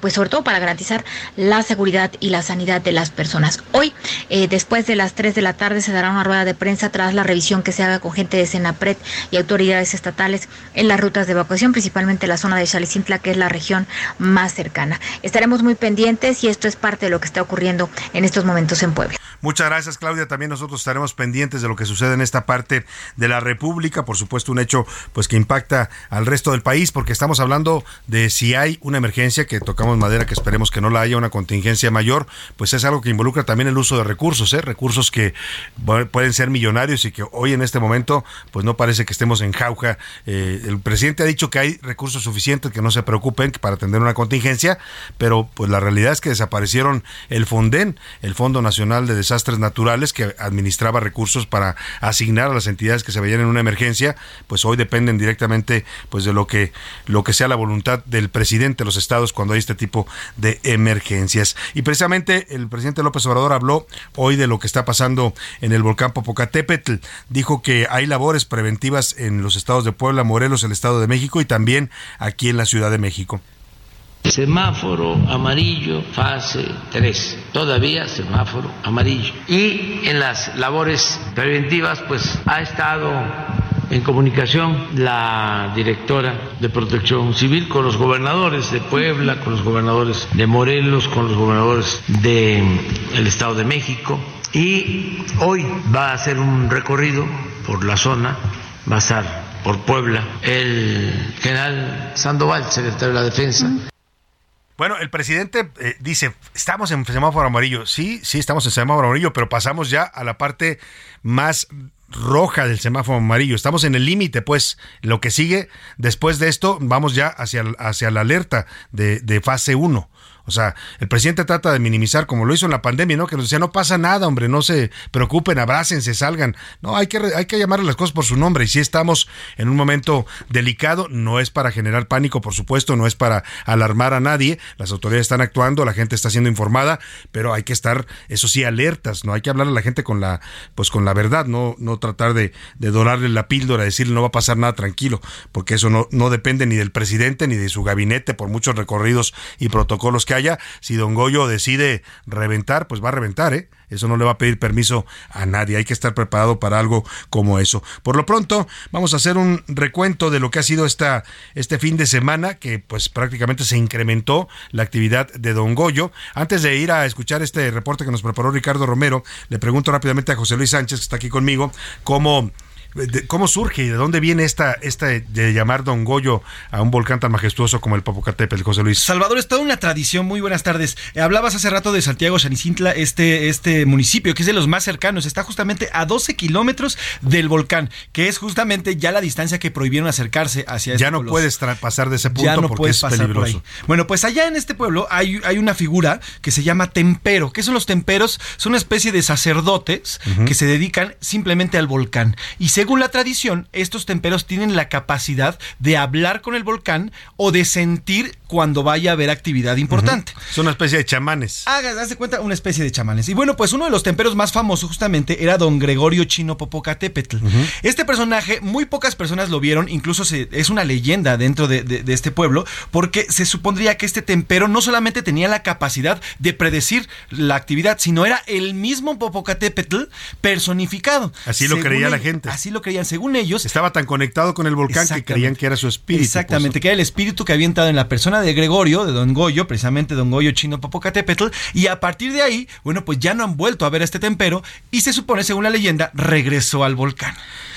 pues sobre todo para garantizar la seguridad y la sanidad de las personas. Hoy, eh, después de las 3 de la tarde, se dará una rueda de prensa tras la revisión que se haga con gente de Senapred y autoridades estatales en las rutas de evacuación, principalmente la zona de Chalicintla, que es la región más cercana. Estaremos muy pendientes y esto es parte de lo que está ocurriendo en estos momentos en Puebla.
Muchas gracias, Claudia. También nosotros estaremos pendientes de lo que sucede en esta parte de la República. Por supuesto, un hecho pues que impacta al resto del país, porque estamos hablando de si hay una emergencia, que tocamos madera, que esperemos que no la haya, una contingencia mayor, pues es algo que involucra también el uso de recursos, ¿eh? recursos que pueden ser millonarios y que hoy en este momento pues no parece que estemos en jauja. Eh, el presidente ha dicho que hay recursos suficientes, que no se preocupen para atender una contingencia, pero pues la realidad es que desaparecieron el FONDEN, el Fondo Nacional de Desastres Naturales, que administraba recursos para asignar a las entidades que se veían en una emergencia, pues hoy dependen directamente pues de lo que lo que sea la voluntad del presidente de los estados cuando hay este tipo de emergencias. Y precisamente el presidente López Obrador habló hoy de lo que está pasando en el volcán Popocatépetl. Dijo que hay labores preventivas en los estados de Puebla, Morelos, el Estado de México y también aquí en la Ciudad de México.
Semáforo amarillo, fase 3, todavía semáforo amarillo. Y en las labores preventivas, pues ha estado en comunicación la directora de Protección Civil con los gobernadores de Puebla, con los gobernadores de Morelos, con los gobernadores del Estado de México. Y hoy va a hacer un recorrido por la zona, va a estar por Puebla el general Sandoval, secretario de la Defensa.
Bueno, el presidente eh, dice, estamos en semáforo amarillo. Sí, sí, estamos en semáforo amarillo, pero pasamos ya a la parte más roja del semáforo amarillo. Estamos en el límite, pues. Lo que sigue después de esto, vamos ya hacia, hacia la alerta de, de fase 1. O sea, el presidente trata de minimizar, como lo hizo en la pandemia, ¿no? Que nos decía, no pasa nada, hombre, no se preocupen, abrácense, salgan. No, hay que, hay que llamar las cosas por su nombre. Y si estamos en un momento delicado, no es para generar pánico, por supuesto, no es para alarmar a nadie. Las autoridades están actuando, la gente está siendo informada, pero hay que estar, eso sí, alertas, ¿no? Hay que hablar a la gente con la, pues con la verdad, no, no tratar de, de dorarle la píldora, decirle no va a pasar nada tranquilo, porque eso no, no depende ni del presidente ni de su gabinete, por muchos recorridos y protocolos que haya. Si don Goyo decide reventar, pues va a reventar, ¿eh? Eso no le va a pedir permiso a nadie. Hay que estar preparado para algo como eso. Por lo pronto, vamos a hacer un recuento de lo que ha sido esta, este fin de semana, que pues prácticamente se incrementó la actividad de Don Goyo. Antes de ir a escuchar este reporte que nos preparó Ricardo Romero, le pregunto rápidamente a José Luis Sánchez, que está aquí conmigo, cómo ¿Cómo surge y de dónde viene esta, esta de llamar Don Goyo a un volcán tan majestuoso como el Popocatépetl, José Luis?
Salvador, es toda una tradición. Muy buenas tardes. Eh, hablabas hace rato de Santiago Xanicintla, este, este municipio que es de los más cercanos. Está justamente a 12 kilómetros del volcán, que es justamente ya la distancia que prohibieron acercarse hacia
Ya no puedes pasar de ese punto
ya no
porque
puedes
es
pasar
peligroso.
por ahí. Bueno, pues allá en este pueblo hay, hay una figura que se llama tempero. ¿Qué son los temperos? Son una especie de sacerdotes que se dedican simplemente al volcán. Y según la tradición, estos temperos tienen la capacidad de hablar con el volcán o de sentir cuando vaya a haber actividad importante.
Es una especie de chamanes.
Hagas, haz de cuenta, una especie de chamanes. Y bueno, pues uno de los temperos más famosos justamente era don Gregorio Chino Popocatépetl. Este personaje, muy pocas personas lo vieron, incluso se- es una leyenda dentro de, de- de este pueblo, porque se supondría que este tempero no solamente tenía la capacidad de predecir la actividad, sino era el mismo Popocatépetl personificado.
Así lo
Según
creía la gente.
Así lo creían. Según ellos,
Estaba tan conectado con el volcán que creían que era su espíritu. pues,
Exactamente, que era el espíritu que había entrado en la persona de Gregorio, de Don Goyo, precisamente Don Goyo Chino Popocatépetl, y a partir de ahí, bueno, pues ya no han vuelto a ver este tempero y se supone, según la leyenda, regresó al volcán.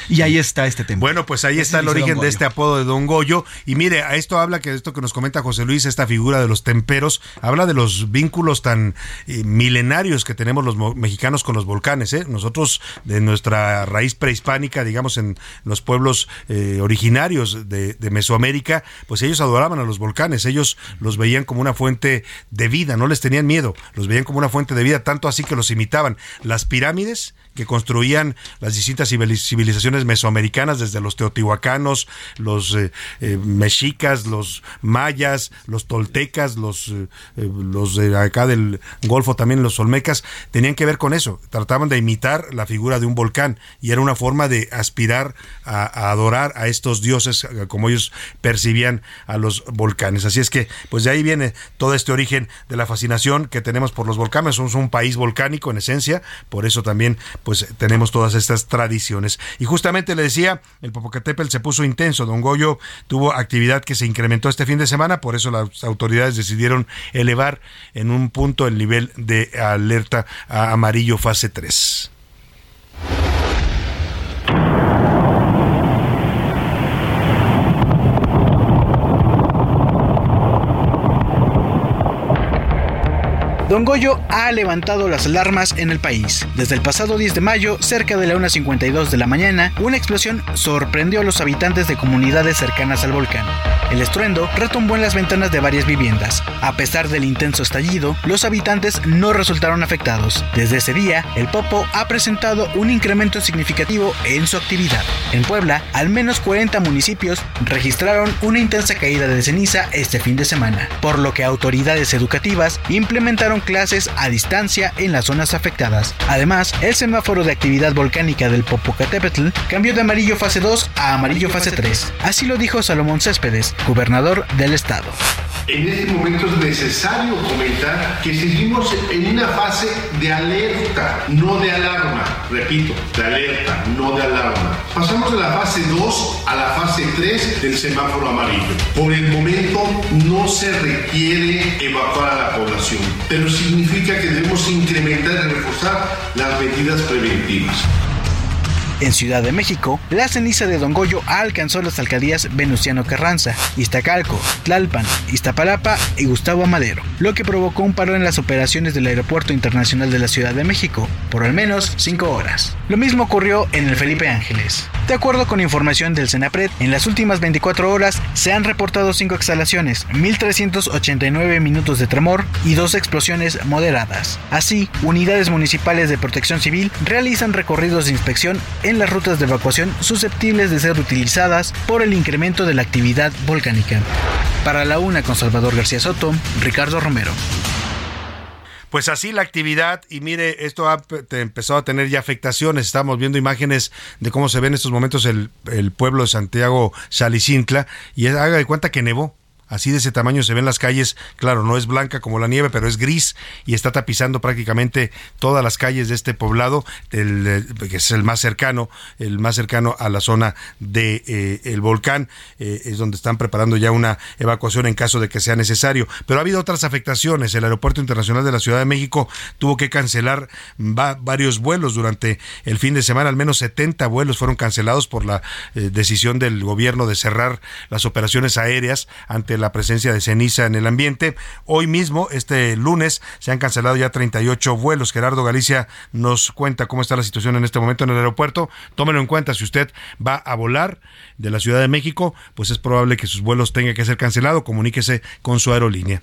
Y ahí está este tempero.
Bueno, pues ahí está el origen de este apodo de Don Goyo. Y mire, a esto habla que esto que nos comenta José Luis, esta figura de los temperos, habla de los vínculos tan eh, milenarios que tenemos los mexicanos con los volcanes. ¿eh? Nosotros, de nuestra raíz prehispánica, digamos, en los pueblos eh, originarios de, de Mesoamérica, pues ellos adoraban a los volcanes. Ellos los veían como una fuente de vida, no les tenían miedo, los veían como una fuente de vida, tanto así que los imitaban. Las pirámides que construían las distintas civili- civilizaciones mesoamericanas, desde los teotihuacanos, los eh, eh, mexicas, los mayas, los toltecas, los, eh, los de acá del Golfo también, los olmecas, tenían que ver con eso. Trataban de imitar la figura de un volcán y era una forma de aspirar a, a adorar a estos dioses como ellos percibían a los volcanes. Así es que, pues de ahí viene todo este origen de la fascinación que tenemos por los volcanes. Somos un país volcánico en esencia, por eso también pues tenemos todas estas tradiciones. Y justamente le decía, el Popocatépetl se puso intenso. Don Goyo tuvo actividad que se incrementó este fin de semana, por eso las autoridades decidieron elevar en un punto el nivel de alerta amarillo fase 3.
Don Goyo ha levantado las alarmas en el país. Desde el pasado 10 de mayo, cerca de la 1.52 de la mañana, una explosión sorprendió a los habitantes de comunidades cercanas al volcán. El estruendo retumbó en las ventanas de varias viviendas. A pesar del intenso estallido, los habitantes no resultaron afectados. Desde ese día, el Popo ha presentado un incremento significativo en su actividad. En Puebla, al menos 40 municipios registraron una intensa caída de ceniza este fin de semana, por lo que autoridades educativas implementaron clases a distancia en las zonas afectadas. Además, el semáforo de actividad volcánica del Popocatépetl cambió de amarillo fase 2 a amarillo fase 3. Así lo dijo Salomón Céspedes, gobernador del estado.
En este momento es necesario comentar que seguimos en una fase de alerta, no de alarma. Repito, de alerta, no de alarma. Pasamos de la fase 2 a la fase 3 del semáforo amarillo. Por el momento no se requiere evacuar a la población, pero significa que debemos incrementar y reforzar las medidas preventivas.
En Ciudad de México, la ceniza de Don Goyo alcanzó las alcaldías Venustiano Carranza, Iztacalco, Tlalpan, Iztapalapa y Gustavo Amadero, lo que provocó un paro en las operaciones del Aeropuerto Internacional de la Ciudad de México por al menos cinco horas. Lo mismo ocurrió en el Felipe Ángeles. De acuerdo con información del Senapred, en las últimas 24 horas se han reportado cinco exhalaciones, 1.389 minutos de tremor y dos explosiones moderadas. Así, unidades municipales de protección civil realizan recorridos de inspección las rutas de evacuación susceptibles de ser utilizadas por el incremento de la actividad volcánica. Para la una con Salvador García Soto, Ricardo Romero.
Pues así la actividad y mire, esto ha empezado a tener ya afectaciones. Estamos viendo imágenes de cómo se ve en estos momentos el, el pueblo de Santiago Salicintla y haga de cuenta que nevó. Así de ese tamaño se ven las calles. Claro, no es blanca como la nieve, pero es gris y está tapizando prácticamente todas las calles de este poblado, que es el más cercano, el más cercano a la zona de eh, volcán. Eh, es donde están preparando ya una evacuación en caso de que sea necesario. Pero ha habido otras afectaciones. El Aeropuerto Internacional de la Ciudad de México tuvo que cancelar varios vuelos durante el fin de semana. Al menos 70 vuelos fueron cancelados por la eh, decisión del gobierno de cerrar las operaciones aéreas ante la presencia de ceniza en el ambiente. Hoy mismo, este lunes, se han cancelado ya 38 vuelos. Gerardo Galicia nos cuenta cómo está la situación en este momento en el aeropuerto. Tómelo en cuenta, si usted va a volar de la Ciudad de México, pues es probable que sus vuelos tengan que ser cancelados. Comuníquese con su aerolínea.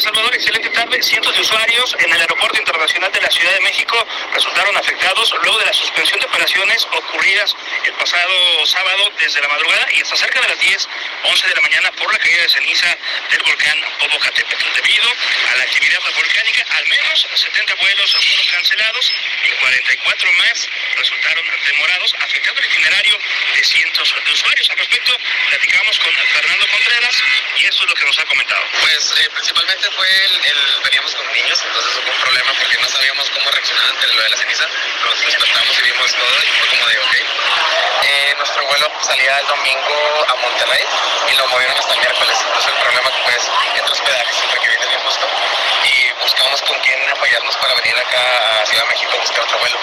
Salvador. Excelente tarde. Cientos de usuarios en el Aeropuerto Internacional de la Ciudad de México resultaron afectados luego de la suspensión de operaciones ocurridas el pasado sábado desde la madrugada y hasta cerca de las 10, 11 de la mañana por la caída de ceniza del volcán Popocatépetl. Debido a la actividad volcánica, al menos 70 vuelos fueron cancelados y 44 más resultaron demorados, afectando el itinerario de cientos de usuarios. Al respecto, platicamos con Fernando Contreras y esto es lo que nos ha comentado.
Pues eh, principalmente fue el, veníamos con niños, entonces fue un problema porque no sabíamos cómo reaccionar ante lo de la ceniza. Nos despertamos y vimos todo y fue como de ok. Eh, nuestro vuelo salía el domingo a Monterrey y lo movieron hasta el miércoles. Entonces el problema pues entre hospedaje siempre que viene bien justo y buscamos con quién apoyarnos para venir acá Ciudad de México a buscar otro vuelo.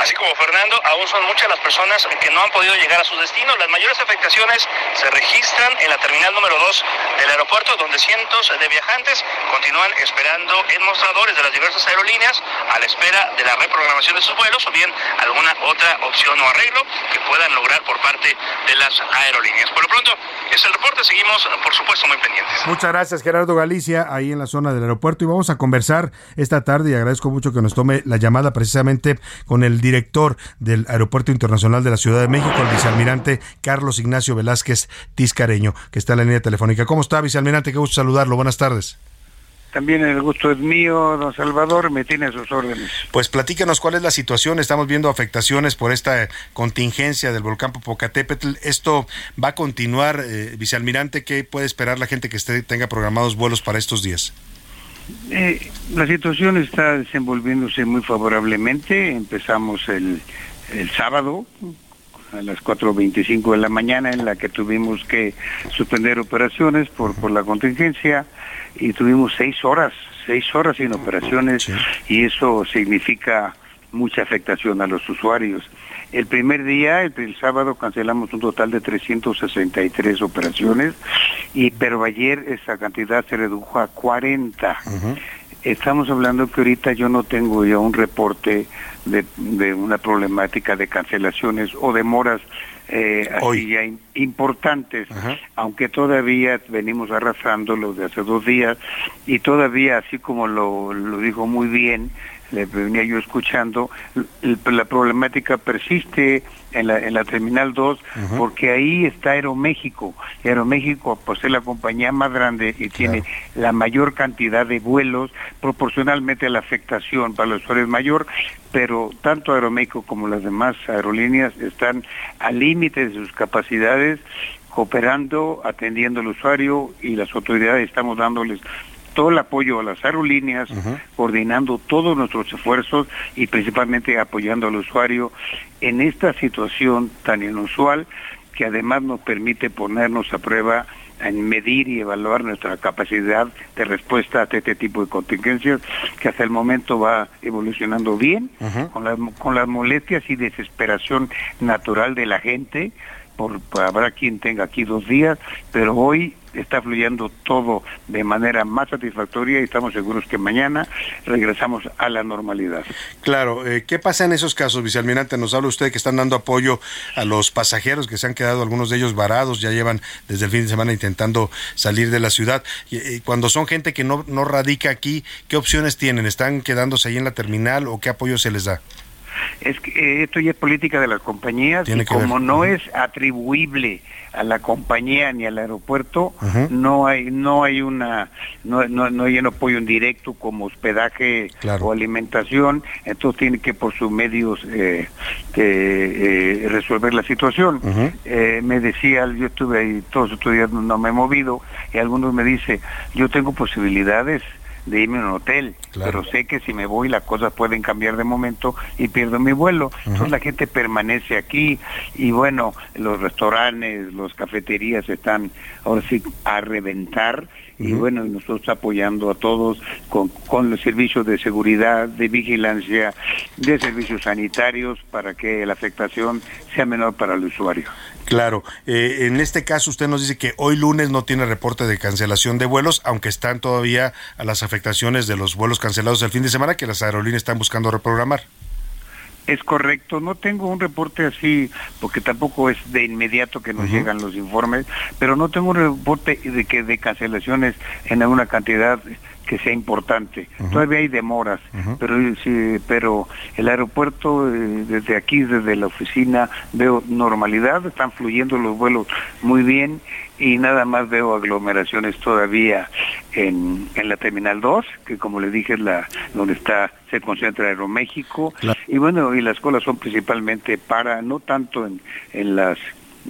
Así como Fernando, aún son muchas las personas que no han podido llegar a su destino. Las mayores afectaciones se registran en la terminal número 2 del aeropuerto, donde cientos de viajantes continúan esperando en mostradores de las diversas aerolíneas a la espera de la reprogramación de sus vuelos o bien alguna otra opción o arreglo que puedan lograr por parte de las aerolíneas. Por lo pronto, es el reporte, seguimos por supuesto muy pendientes.
Muchas gracias Gerardo Galicia, ahí en la zona del aeropuerto y vamos a conversar esta tarde y agradezco mucho que nos tome la llamada precisamente con el director del Aeropuerto Internacional de la Ciudad de México, el vicealmirante Carlos Ignacio Velázquez Tiscareño, que está en la línea telefónica. ¿Cómo está, vicealmirante? Qué gusto saludarlo. Buenas tardes.
También el gusto es mío, don Salvador, me tiene a sus órdenes.
Pues platícanos cuál es la situación. Estamos viendo afectaciones por esta contingencia del volcán Popocatépetl. ¿Esto va a continuar, eh, vicealmirante? ¿Qué puede esperar la gente que esté, tenga programados vuelos para estos días?
Eh, la situación está desenvolviéndose muy favorablemente. Empezamos el, el sábado a las 4.25 de la mañana en la que tuvimos que suspender operaciones por, por la contingencia y tuvimos seis horas, seis horas sin operaciones y eso significa mucha afectación a los usuarios. El primer día, el, el, sábado, cancelamos un total de 363 operaciones, y pero ayer esa cantidad se redujo a 40. Estamos hablando que ahorita yo no tengo ya un reporte de, de una problemática de cancelaciones o demoras eh, así ya in, importantes, Ajá. aunque todavía venimos arrastrándolo de hace dos días y todavía, así como lo, lo dijo muy bien, le venía yo escuchando, la problemática persiste en la, en la Terminal 2 uh -huh. porque ahí está Aeroméxico. Aeroméxico pues es la compañía más grande y tiene claro. la mayor cantidad de vuelos proporcionalmente a la afectación para los usuarios mayor, pero tanto Aeroméxico como las demás aerolíneas están al límite de sus capacidades cooperando, atendiendo al usuario y las autoridades estamos dándoles todo el apoyo a las aerolíneas, uh -huh. coordinando todos nuestros esfuerzos y principalmente apoyando al usuario en esta situación tan inusual que además nos permite ponernos a prueba en medir y evaluar nuestra capacidad de respuesta a este tipo de contingencias que hasta el momento va evolucionando bien, con, las, con las molestias y desesperación natural de la gente, por, habrá quien tenga aquí dos días, pero hoy está fluyendo todo de manera más satisfactoria y estamos seguros que mañana regresamos a la normalidad.
Claro, eh, ¿qué pasa en esos casos, vicealmirante? Nos habla usted que están dando apoyo a los pasajeros que se han quedado, algunos de ellos varados, ya llevan desde el fin de semana intentando salir de la ciudad. Y, cuando son gente que no, no radica aquí, ¿qué opciones tienen? ¿Están quedándose ahí en la terminal o qué apoyo se les da?
Es que eh, esto ya es política de las compañías y como no es atribuible a la compañía ni al aeropuerto, no hay no hay una no, no, hay un apoyo en directo como hospedaje o alimentación, entonces tiene que por sus medios eh, eh, resolver la situación. me decía, yo estuve ahí todos estos días, no me he movido, y algunos me dicen, yo tengo posibilidades de irme a un hotel, pero sé que si me voy las cosas pueden cambiar de momento y pierdo mi vuelo. Entonces la gente permanece aquí y bueno, los restaurantes, las cafeterías están ahora sí a reventar y bueno, nosotros apoyando a todos con, con los servicios de seguridad, de vigilancia, de servicios sanitarios para que la afectación sea menor para el usuario.
Claro, eh, en este caso usted nos dice que hoy lunes no tiene reporte de cancelación de vuelos, aunque están todavía a las afectaciones de los vuelos cancelados del fin de semana que las aerolíneas están buscando reprogramar.
Es correcto, no tengo un reporte así, porque tampoco es de inmediato que nos llegan los informes, pero no tengo un reporte de que de cancelaciones en alguna cantidad que sea importante. Todavía hay demoras, pero sí, pero el aeropuerto eh, desde aquí, desde la oficina, veo normalidad, están fluyendo los vuelos muy bien y nada más veo aglomeraciones todavía en, en la Terminal 2, que como le dije es la donde está se concentra Aeroméxico. Y bueno, y las colas son principalmente para, no tanto en, en las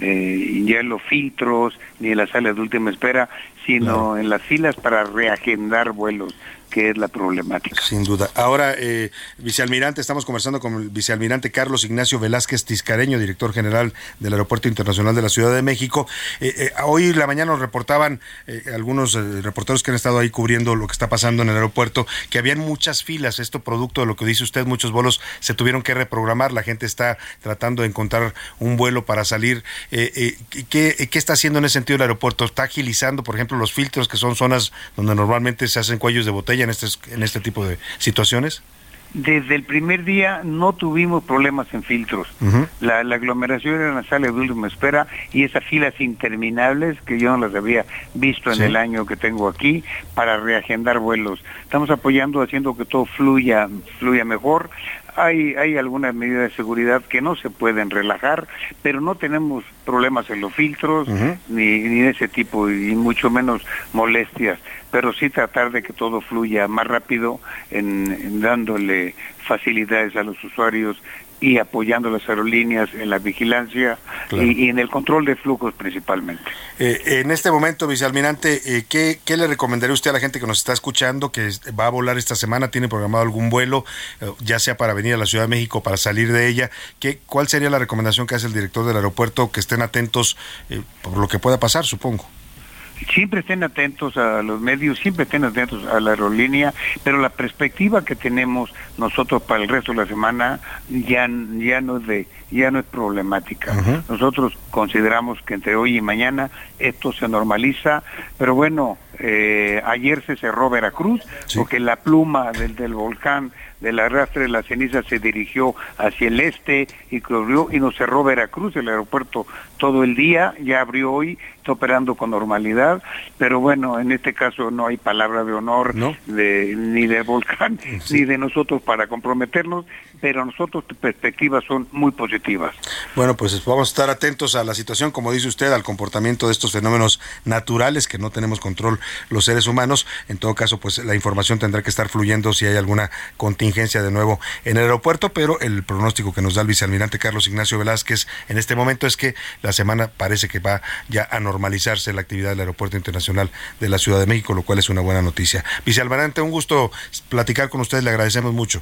eh, los filtros ni en las salas de última espera, sino en las filas para reagendar vuelos que es la problemática.
Sin duda. Ahora, eh, vicealmirante, estamos conversando con el vicealmirante Carlos Ignacio Velázquez Tiscareño, director general del Aeropuerto Internacional de la Ciudad de México. Eh, eh, hoy la mañana nos reportaban eh, algunos reporteros que han estado ahí cubriendo lo que está pasando en el aeropuerto, que habían muchas filas. Esto producto de lo que dice usted, muchos vuelos se tuvieron que reprogramar. La gente está tratando de encontrar un vuelo para salir. ¿qué, ¿Qué está haciendo en ese sentido el aeropuerto? ¿Está agilizando, por ejemplo, los filtros, que son zonas donde normalmente se hacen cuellos de botella? En este, en este tipo de situaciones?
Desde el primer día no tuvimos problemas en filtros. la, aglomeración era en la sala de última espera y esas filas interminables que yo no las había visto en el año que tengo aquí para reagendar vuelos. Estamos apoyando, haciendo que todo fluya, fluya mejor. Hay, hay algunas medidas de seguridad que no se pueden relajar, pero no tenemos problemas en los filtros ni, ni ese tipo y mucho menos molestias pero sí tratar de que todo fluya más rápido en, dándole facilidades a los usuarios y apoyando las aerolíneas en la vigilancia y, en el control de flujos principalmente.
Eh, en este momento, vicealmirante, eh, ¿qué, ¿qué, le recomendaría usted a la gente que nos está escuchando, que va a volar esta semana, tiene programado algún vuelo, eh, ya sea para venir a la Ciudad de México, para salir de ella? ¿qué, ¿Cuál sería la recomendación que hace el director del aeropuerto? Que estén atentos por lo que pueda pasar, supongo
siempre estén atentos a los medios, siempre estén atentos a la aerolínea, pero la perspectiva que tenemos nosotros para el resto de la semana ya, ya no es de ya no es problemática. Nosotros consideramos que entre hoy y mañana esto se normaliza, pero bueno, eh, ayer se cerró Veracruz porque la pluma del, del volcán del arrastre de la ceniza se dirigió hacia el este y cubrió y nos cerró Veracruz, el aeropuerto todo el día, ya abrió hoy, está operando con normalidad, pero bueno, en este caso no hay palabra de honor de, ni de volcán ni de nosotros para comprometernos, pero nosotros perspectivas son muy positivas.
Bueno, pues vamos a estar atentos a la situación, como dice usted, al comportamiento de estos fenómenos naturales que no tenemos control los seres humanos. En todo caso, pues la información tendrá que estar fluyendo si hay alguna contingencia de nuevo en el aeropuerto, pero el pronóstico que nos da el vicealmirante Carlos Ignacio Velázquez en este momento es que la semana parece que va ya a normalizarse la actividad del Aeropuerto Internacional de la Ciudad de México, lo cual es una buena noticia. Vicealmirante, un gusto platicar con usted, le agradecemos mucho.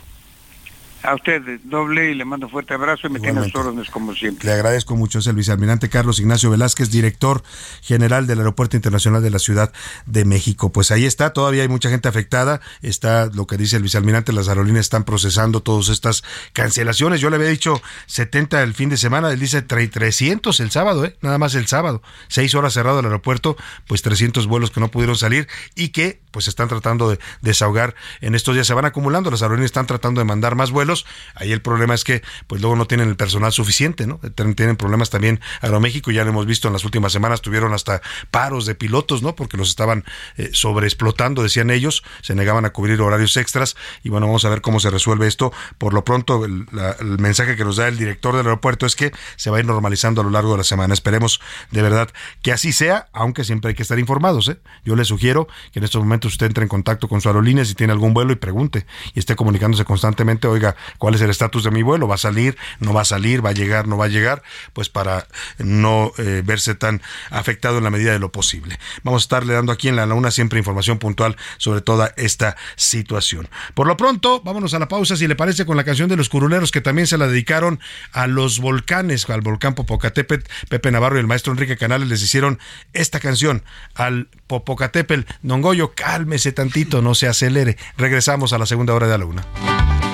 A usted, doble y le mando fuerte abrazo y me tiene sus órdenes como siempre.
Le agradezco mucho, es el vicealmirante Carlos Ignacio Velázquez, director general del Aeropuerto Internacional de la Ciudad de México. Pues ahí está, todavía hay mucha gente afectada, está lo que dice el vicealmirante, las aerolíneas están procesando todas estas cancelaciones. Yo le había dicho 70 el fin de semana, él dice 300 el sábado, ¿eh? nada más el sábado. Seis horas cerrado el aeropuerto, pues 300 vuelos que no pudieron salir y que pues están tratando de desahogar en estos días. Se van acumulando, las aerolíneas están tratando de mandar más vuelos. Ahí el problema es que pues luego no tienen el personal suficiente, ¿no? Tienen problemas también Aeroméxico, ya lo hemos visto en las últimas semanas, tuvieron hasta paros de pilotos, ¿no? Porque los estaban eh, sobreexplotando, decían ellos, se negaban a cubrir horarios extras y bueno, vamos a ver cómo se resuelve esto. Por lo pronto, el, el mensaje que nos da el director del aeropuerto es que se va a ir normalizando a lo largo de la semana. Esperemos de verdad que así sea, aunque siempre hay que estar informados, ¿eh? Yo le sugiero que en estos momentos usted entre en contacto con su aerolínea si tiene algún vuelo y pregunte y esté comunicándose constantemente, oiga, ¿cuál es el estatus de mi vuelo? ¿Va a salir? ¿No va a salir? ¿Va a llegar? ¿No va a llegar? Pues para no eh, verse tan afectado en la medida de lo posible. Vamos a estarle dando aquí en la Luna siempre información puntual sobre toda esta situación. Por lo pronto, vámonos a la pausa, si le parece, con la canción de los curuleros que también se la dedicaron a los volcanes, al volcán Popocatépetl. Pepe Navarro y el maestro Enrique Canales les hicieron esta canción al Popocatépetl. Don Goyo, cálmese tantito, no se acelere. Regresamos a la segunda hora de la Luna.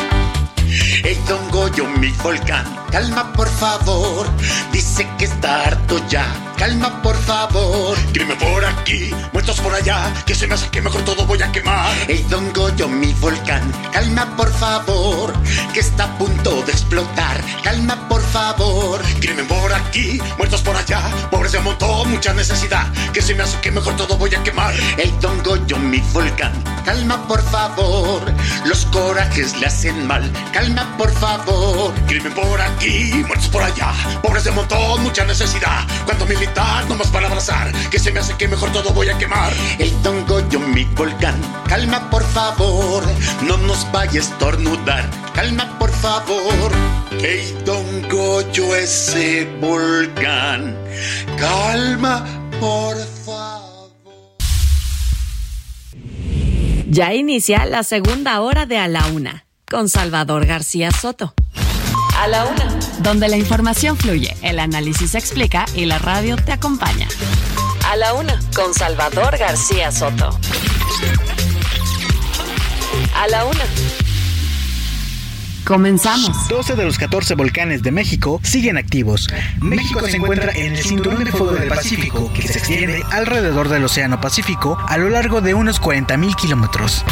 Ey, don Goyo, mi volcán, calma por favor. Dice que está harto ya, calma por favor. Crimen por aquí, muertos por allá, que se me hace que mejor todo voy a quemar. Ey, don Goyo, mi volcán, calma por favor, que está a punto de explotar. Calma por favor. Crimen por aquí, muertos por allá, pobres de montón, mucha necesidad, que se me hace que mejor todo voy a quemar. Ey, don Goyo, mi volcán, calma por favor. Los corajes le hacen mal, por favor. Crimen por aquí, muertos por allá, pobres de montón, mucha necesidad. Cuando militar, nomás para abrazar, que se me hace que mejor todo voy a quemar. El don Goyo, mi volcán, calma por favor, no nos vaya a estornudar, calma por favor. Ey, don Goyo, ese volcán, calma por favor.
Ya inicia la segunda hora de A la Una con Salvador García Soto. A la Una. Donde la información fluye, el análisis se explica y la radio te acompaña.
A la Una con Salvador García Soto. A la Una.
Comenzamos.
12 de los 14 volcanes de México siguen activos. México se encuentra en el cinturón de fuego del Pacífico, que se extiende alrededor del Océano Pacífico a lo largo de unos 40.000 kilómetros.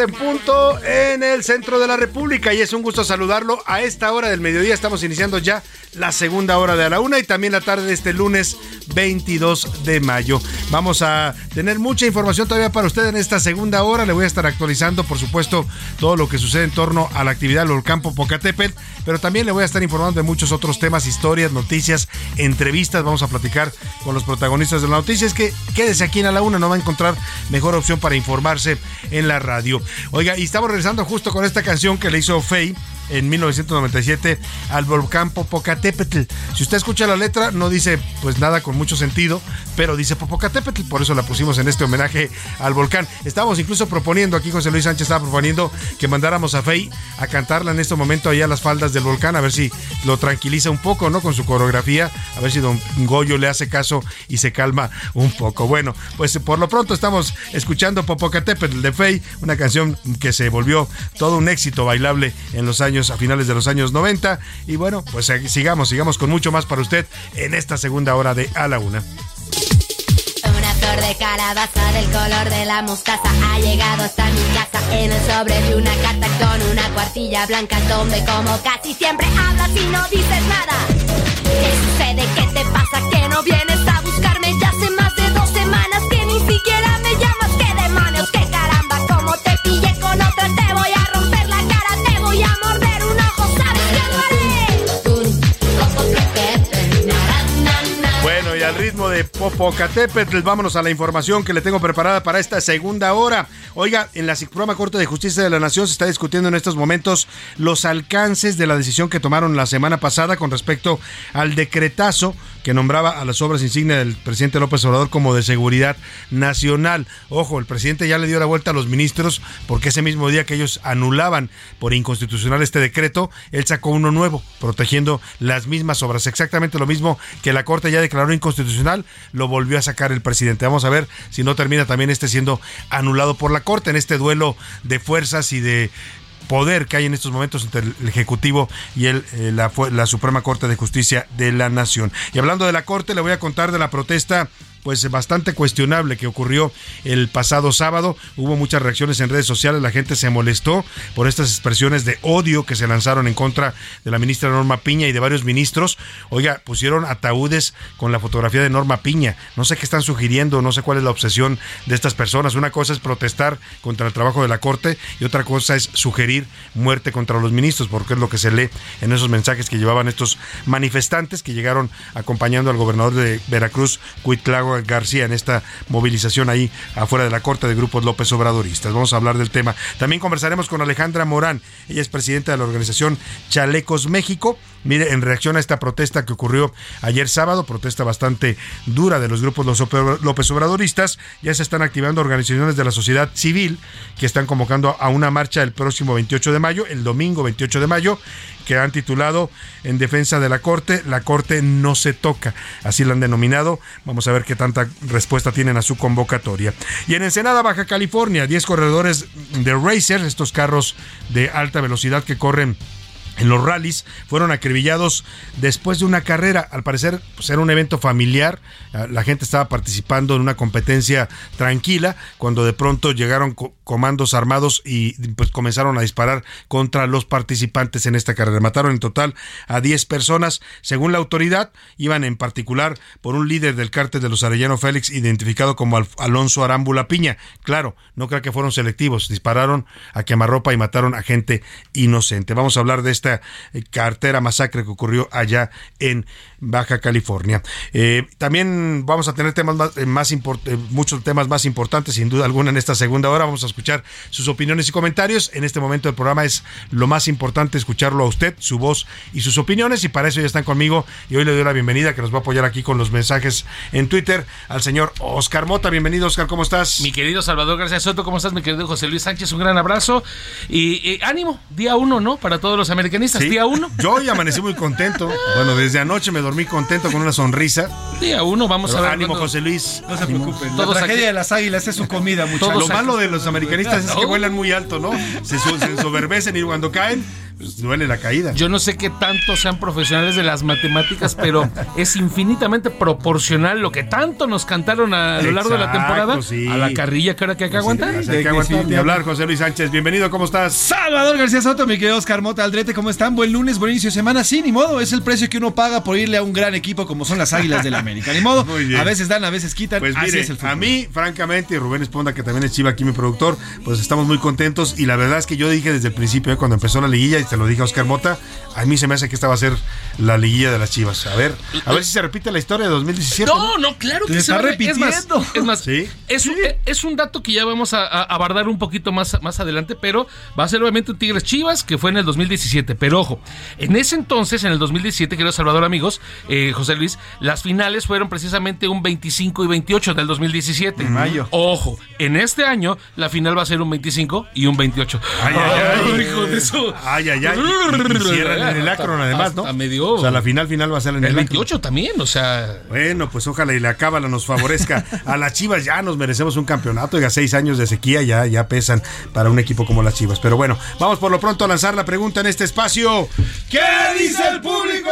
En punto en el centro de la República y es un gusto saludarlo a esta hora del mediodía. Estamos iniciando ya la segunda hora de la una y también la tarde de este lunes 22 de mayo. Vamos a tener mucha información todavía para usted en esta segunda hora. Le voy a estar actualizando, por supuesto, todo lo que sucede en torno a la actividad del volcán Popocatépetl, pero también le voy a estar informando de muchos otros temas, historias, noticias, entrevistas. Vamos a platicar con los protagonistas de la noticia. Es que quédese aquí en a la una, no va a encontrar mejor opción para informarse en la radio. Oiga, y estamos regresando justo con esta canción que le hizo Faye en 1997 al volcán Popocatépetl. Si usted escucha la letra, no dice pues nada con mucho sentido, pero dice Popocatépetl, por eso la pusimos en este homenaje al volcán. Estábamos incluso proponiendo, aquí José Luis Sánchez estaba proponiendo que mandáramos a Fey a cantarla en este momento allá a las faldas del volcán, a ver si lo tranquiliza un poco, ¿no? Con su coreografía, a ver si don Goyo le hace caso y se calma un poco. Bueno, pues por lo pronto estamos escuchando Popocatépetl de Fey, una canción que se volvió todo un éxito bailable en los años, a finales de los años 90. Y bueno, pues eh, sigamos, sigamos con mucho más para usted en esta segunda hora de A la Una.
Una flor de calabaza del color de la mostaza ha llegado hasta mi casa en el sobre de una carta con una cuartilla blanca donde como casi siempre hablas y no dices nada. ¿Qué sucede? ¿Qué te pasa? ¿Que no vienes a buscarme? Ya hace más de dos semanas que ni siquiera me llamas.
De Popocatépetl, vámonos a la información que le tengo preparada para esta segunda hora. Oiga, en la Suprema Corte de Justicia de la Nación se está discutiendo en estos momentos los alcances de la decisión que tomaron la semana pasada con respecto al decretazo que nombraba a las obras insignia del presidente López Obrador como de seguridad nacional. Ojo, el presidente ya le dio la vuelta a los ministros porque ese mismo día que ellos anulaban por inconstitucional este decreto, él sacó uno nuevo, protegiendo las mismas obras. Exactamente lo mismo que la Corte ya declaró inconstitucional, lo volvió a sacar el presidente. Vamos a ver si no termina también este siendo anulado por la Corte en este duelo de fuerzas y de poder que hay en estos momentos entre el Ejecutivo y el, eh, la, la Suprema Corte de Justicia de la Nación. Y hablando de la Corte, le voy a contar de la protesta pues bastante cuestionable que ocurrió el pasado sábado. Hubo muchas reacciones en redes sociales, la gente se molestó por estas expresiones de odio que se lanzaron en contra de la ministra Norma Piña y de varios ministros. Oiga, pusieron ataúdes con la fotografía de Norma Piña. No sé qué están sugiriendo, no sé cuál es la obsesión de estas personas. Una cosa es protestar contra el trabajo de la Corte y otra cosa es sugerir muerte contra los ministros, porque es lo que se lee en esos mensajes que llevaban estos manifestantes que llegaron acompañando al gobernador de Veracruz, García, en esta movilización ahí afuera de la Corte de Grupos López Obradoristas. Vamos a hablar del tema. También conversaremos con Alejandra Morán, ella es presidenta de la organización Chalecos México. Mire, en reacción a esta protesta que ocurrió ayer sábado, protesta bastante dura de los grupos los López Obradoristas, ya se están activando organizaciones de la sociedad civil que están convocando a una marcha el próximo 28 de mayo, el domingo 28 de mayo, que han titulado En defensa de la Corte, la Corte no se toca. Así la han denominado. Vamos a ver qué tanta respuesta tienen a su convocatoria. Y en Ensenada, Baja California, 10 corredores de Racer, estos carros de alta velocidad que corren en los rallies fueron acribillados después de una carrera. Al parecer, pues era un evento familiar. Ah, La gente estaba participando en una competencia tranquila cuando de pronto llegaron co- comandos armados y pues comenzaron a disparar contra los participantes en esta carrera. Mataron en total a 10 personas. Según la autoridad, iban en particular por un líder del cártel de los Arellano Félix identificado como Al- Alonso Arámbula Piña. Claro, no creo que fueron selectivos. Dispararon a quemarropa y mataron a gente inocente. Vamos a hablar de esta eh, cartera masacre que ocurrió allá en Baja California. Eh, también vamos a tener temas más, eh, más eh, muchos temas más importantes, sin duda alguna, en esta segunda hora. Vamos a escuchar sus opiniones y comentarios. En este momento del programa es lo más importante escucharlo a usted, su voz y sus opiniones. Y para eso ya están conmigo. Y hoy le doy la bienvenida que nos va a apoyar aquí con los mensajes en Twitter al señor Oscar Mota. Bienvenido, Oscar, ¿cómo estás?
Mi querido Salvador García Soto, ¿cómo estás, mi querido José Luis Sánchez? Un gran abrazo y, y ánimo, día uno, ¿no? Para todos los americanistas,
Sí,
día uno.
Yo hoy amanecí muy contento. Bueno, desde anoche me dormí contento con una sonrisa.
Día uno, vamos
Pero
a ver.
ánimo, José Luis.
No se preocupen.
Todos
la tragedia
aquí-
de las águilas es su comida, muchachos.
Lo malo de los americanistas es que vuelan muy alto, ¿no? Se, se ensoberbecen y cuando caen, pues duele la caída.
Yo no sé qué tanto sean profesionales de las matemáticas, pero es infinitamente proporcional lo que tanto nos cantaron a, lo largo de la temporada
sí.
a la carrilla que ahora que hay que aguantar.
Hay que aguantar y hablar, José Luis Sánchez. Bienvenido, ¿cómo estás?
Salvador García Soto, mi querido Oscar Mota Aldrete, ¿cómo están? Buen lunes, buen inicio de semana. Sí, ni modo, es el precio que uno paga por irle a un gran equipo como son las Águilas del la América. Ni modo,
Muy bien.
a veces dan, a veces quitan.
Pues
Así
mire,
es el fútbol.
a mí, francamente, y Rubén Esponda, que también es chiva aquí mi productor, pues estamos muy contentos. Y la verdad es que yo dije desde el principio, eh, cuando empezó la liguilla, te lo dije a Oscar Mota, a mí se me hace que esta va a ser la liguilla de las Chivas. A ver, a ver si se repite la historia de 2017.
No, no, claro que se
está
va a- Es más,
repitiendo.
es, más,
Sí.
es, un, es un dato que ya vamos a, a abordar un poquito más, más adelante, pero va a ser obviamente un Tigres Chivas que fue en el 2017. Pero ojo, en ese entonces, en el 2017, querido Salvador amigos, eh, José Luis, las finales fueron precisamente un 25 y 28 del 2017.
En mayo.
Ojo, en este año la final va a ser un 25 y un 28.
Ay, ay, ay.
hijo de eso.
Ay, ay, ay. Y, y cierran en el Akron, además, ¿no?
A medio.
O sea, la final final va a ser en el,
el
Akron.
28 también, o sea.
Bueno, pues ojalá y la cábala nos favorezca. A las Chivas ya nos merecemos un campeonato. Oiga, seis años de sequía ya, ya pesan para un equipo como las Chivas. Pero bueno, vamos por lo pronto a lanzar la pregunta en este espacio. ¿Qué dice el público?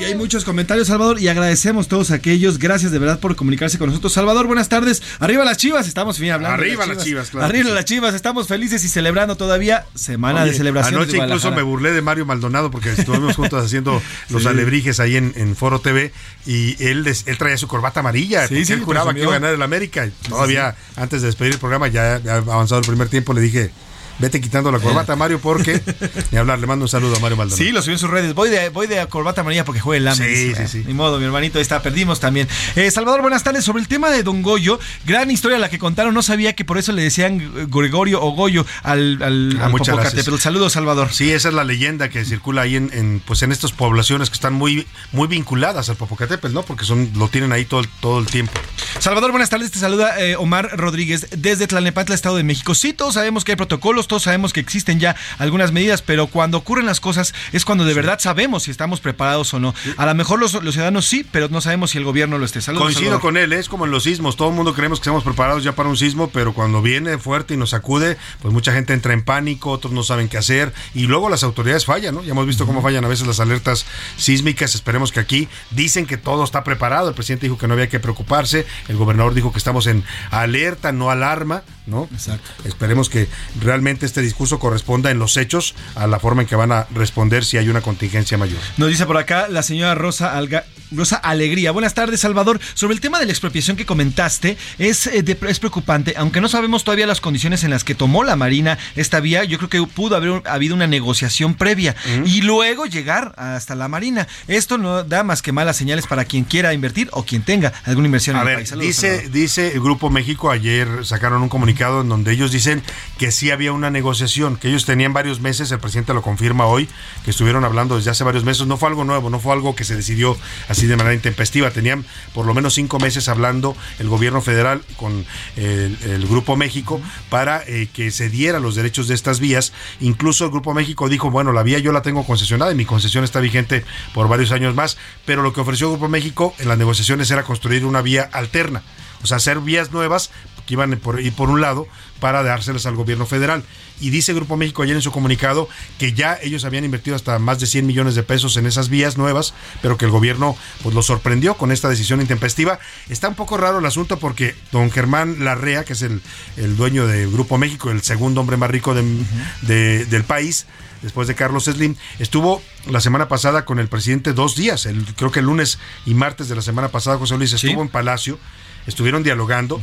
Y hay muchos comentarios, Salvador, y agradecemos a todos aquellos. Gracias de verdad por comunicarse con nosotros. Salvador, buenas tardes. Arriba las chivas, estamos bien hablando.
Arriba las Chivas, claro
Arriba
sí.
las chivas, estamos felices y celebrando todavía semana de celebración.
Anoche incluso me burlé de Mario Maldonado porque estuvimos juntos haciendo los
Sí.
alebrijes ahí en, en Foro TV y él, él traía su corbata amarilla
Sí, sí,
él juraba que iba a ganar el América. Y todavía antes de despedir el programa, ya, ya avanzado el primer tiempo, le dije, vete quitando la corbata, Mario, porque ni hablar, le mando un saludo a Mario Maldonado.
Sí, lo subió en sus redes. Voy de, voy de corbata amarilla porque juega el AME.
Sí,
dice.
sí, sí.
Ni modo, mi hermanito, ahí está, perdimos también. Eh, Salvador, buenas tardes. Sobre el tema de Don Goyo, gran historia la que contaron. No sabía que por eso le decían Gregorio o Goyo al, al,
Ah,
al. Saludos, Salvador.
Sí, esa es la leyenda que circula ahí en, en, pues en estas poblaciones que están muy, muy vinculadas al Popocatépetl, ¿no? Porque son, lo tienen ahí todo, el- todo el tiempo.
Salvador, buenas tardes. Te saluda eh, Omar Rodríguez desde Tlalnepantla, Estado de México. Sí, todos sabemos que hay protocolos, todos sabemos que existen ya algunas medidas, pero cuando ocurren las cosas es cuando de verdad sabemos si estamos preparados o no. A lo mejor los, los ciudadanos sí, pero no sabemos si el gobierno lo esté. Saludos,
Coincido
Salvador.
con él, es como en los sismos, todo el mundo creemos que estamos preparados ya para un sismo, pero cuando viene fuerte y nos sacude, pues mucha gente entra en pánico, otros no saben qué hacer y luego las autoridades fallan, ¿no? Ya hemos visto cómo fallan a veces las alertas sísmicas, esperemos que aquí dicen que todo está preparado, el presidente dijo que no había que preocuparse, el gobernador dijo que estamos en alerta, no alarma, ¿no?
Exacto.
Esperemos que realmente este discurso corresponda en los hechos a la forma en que van a responder si hay una contingencia mayor.
Nos dice por acá la señora Rosa, Alga- Rosa Alegría. Buenas tardes, Salvador. Sobre el tema de la expropiación que comentaste, es, eh, de- es preocupante. Aunque no sabemos todavía las condiciones en las que tomó la Marina esta vía, yo creo que pudo haber habido una negociación previa y luego llegar hasta la Marina. Esto no da más que malas señales para quien quiera invertir o quien tenga alguna inversión
A
en el país. Saludos,
dice,
Salvador.
dice el Grupo México, ayer sacaron un comunicado en donde ellos dicen que sí había una negociación, que ellos tenían varios meses, el presidente lo confirma hoy, que estuvieron hablando desde hace varios meses, no fue algo nuevo, no fue algo que se decidió así de manera intempestiva, tenían por lo menos cinco meses hablando el gobierno federal con el, Grupo México para eh, que se diera los derechos de estas vías, incluso el Grupo México dijo, bueno, la vía yo la tengo concesionada y mi concesión está vigente por varios años más, pero lo que ofreció el Grupo México en las negociaciones era construir una vía alterna, o sea, hacer vías nuevas que iban por ir por un lado para dárselas al gobierno federal. Y dice Grupo México ayer en su comunicado que ya ellos habían invertido hasta más de 100 millones de pesos en esas vías nuevas, pero que el gobierno pues lo sorprendió con esta decisión intempestiva. Está un poco raro el asunto porque don Germán Larrea, que es el, el dueño de Grupo México, el segundo hombre más rico de- de- del país, después de Carlos Slim, estuvo la semana pasada con el presidente dos días, el, creo que el lunes y martes de la semana pasada, José Luis estuvo en Palacio, estuvieron dialogando,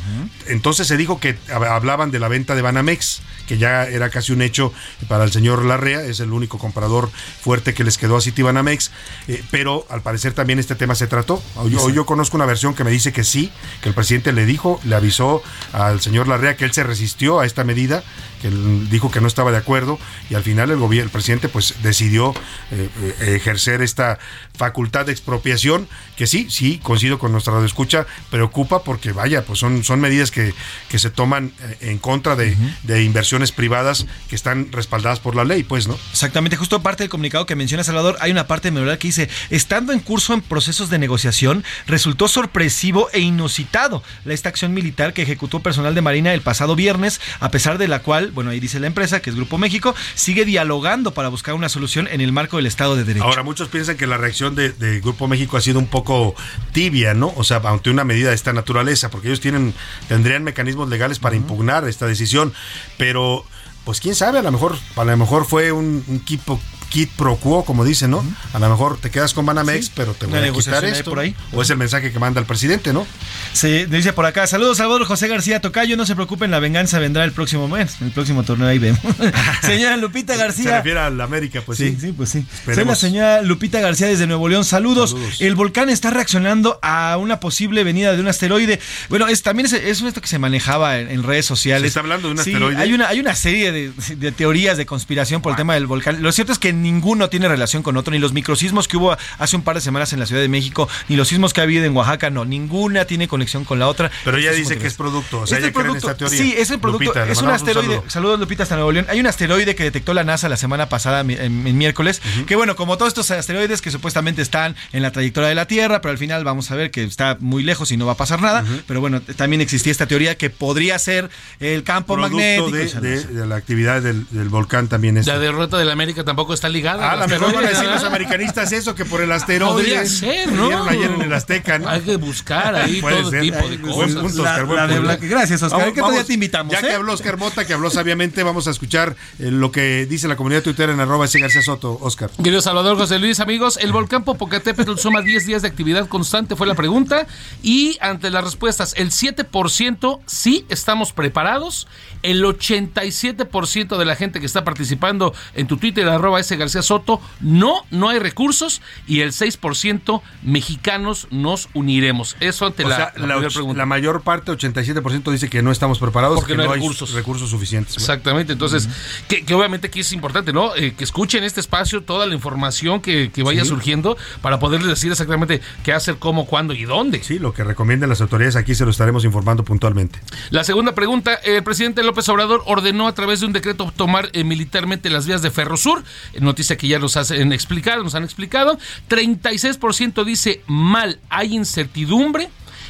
entonces se dijo que hab- hablaban de la venta de Banamex, que ya era casi un hecho para el señor Larrea, es el único comprador fuerte que les quedó a City Banamex, eh, pero al parecer también este tema se trató. Hoy, hoy yo conozco una versión que me dice que sí, que el presidente le dijo, le avisó al señor Larrea que él se resistió a esta medida, que dijo que no estaba de acuerdo y al final el gobierno, el presidente pues decidió eh, eh, ejercer esta facultad de expropiación que sí, sí, coincido con nuestra escucha, preocupa porque vaya, pues son, son medidas que, que se toman eh, en contra de, de inversiones privadas que están respaldadas por la ley, pues, ¿no?
Exactamente, justo parte del comunicado que menciona Salvador, hay una parte memorial que dice, estando en curso en procesos de negociación, resultó sorpresivo e inusitado la esta acción militar que ejecutó personal de Marina el pasado viernes, a pesar de la cual, bueno, ahí dice la empresa, que es Grupo México, sigue dialogando para buscar una solución en el marco del Estado de Derecho.
Ahora, muchos piensan que la reacción de, de Grupo México ha sido un poco tibia, ¿no? O sea, ante una medida de esta naturaleza, porque ellos tienen, tendrían mecanismos legales para impugnar esta decisión, pero pues quién sabe, a lo mejor, a lo mejor fue un, un equipo quid pro quo, como dicen, ¿no? A lo mejor te quedas con Banamex,
Sí.
pero te voy a quitar esto.
por ahí.
O es el mensaje que manda el presidente, ¿no?
Se dice por acá, saludos Salvador José García Tocayo, no se preocupen, la venganza vendrá el próximo mes, el próximo torneo ahí vemos. señora Lupita
Se
García.
refiere a la América, pues
sí.
sí.
Sí, pues sí. Soy la
Esperemos.
señora Lupita García desde Nuevo León. Saludos.
Saludos.
El volcán está reaccionando a una posible venida de un asteroide. Bueno, es también es, es esto que se manejaba en, en redes sociales.
¿Se está hablando de un
Sí,
asteroide?
Hay una, hay una serie de, de teorías de conspiración por el tema del volcán. Lo cierto es que ninguno tiene relación con otro, ni los microsismos que hubo hace un par de semanas en la Ciudad de México, ni los sismos que ha habido en Oaxaca, no, ninguna tiene conexión con la otra.
Pero ella dice que es producto, o sea,
Es
ella
el
cree en
producto,
esta teoría.
Sí, es el producto,
Lupita,
es un asteroide.
saludo.
Saludos, Lupita, hasta Nuevo León. Hay un asteroide que detectó la NASA la semana pasada, en, en miércoles, que bueno, como todos estos asteroides que supuestamente están en la trayectoria de la Tierra, pero al final vamos a ver que está muy lejos y no va a pasar nada. Pero bueno, también existía esta teoría que podría ser el campo
Producto
magnético.
de, de- de la actividad del, del volcán también es.
La derrota del América tampoco está ligada.
Ah, a lo mejor van a decir los americanistas eso, que por el asteroide.
Podría ser, ¿no?
Ayer en el Azteca, ¿no?
Hay que buscar ahí todo
ser.
tipo de
Buen
cosas.
punto,
La-
Oscar, buen
la de
punto.
Blanca. Gracias, Oscar. ¿Qué otro día te invitamos,
Ya
eh?
que habló Oscar Mota, que habló sabiamente, vamos a escuchar eh, lo que dice la comunidad tuitera en arroba ese García Soto, Oscar.
Querido Salvador José Luis, amigos, el volcán Popocatépetl suma 10 días de actividad constante, fue la pregunta. Y ante las respuestas, el 7% sí estamos preparados, el 87% de la gente que está participando en tu Twitter, arroba ese García Soto, no, no hay recursos, y el 6% mexicanos nos uniremos. Eso ante
O
la,
sea,
la
la, och-
pregunta.
la mayor parte, 87%, dice que no estamos preparados
Porque
que
no hay
hay
recursos.
recursos suficientes.
Exactamente, entonces, que, que obviamente aquí es importante, ¿no? Eh, que escuchen este espacio toda la información que, que vaya
Sí.
surgiendo para poderles decir exactamente qué hacer, cómo, cuándo y dónde.
Sí, lo que recomienden las autoridades aquí se lo estaremos informando puntualmente.
La segunda pregunta, el presidente López Obrador ordenó a través de un decreto tomar eh, militarmente las vías de Ferrosur, noticia que ya nos hacen explicar, nos han explicado. 36% dice mal, hay incertidumbre.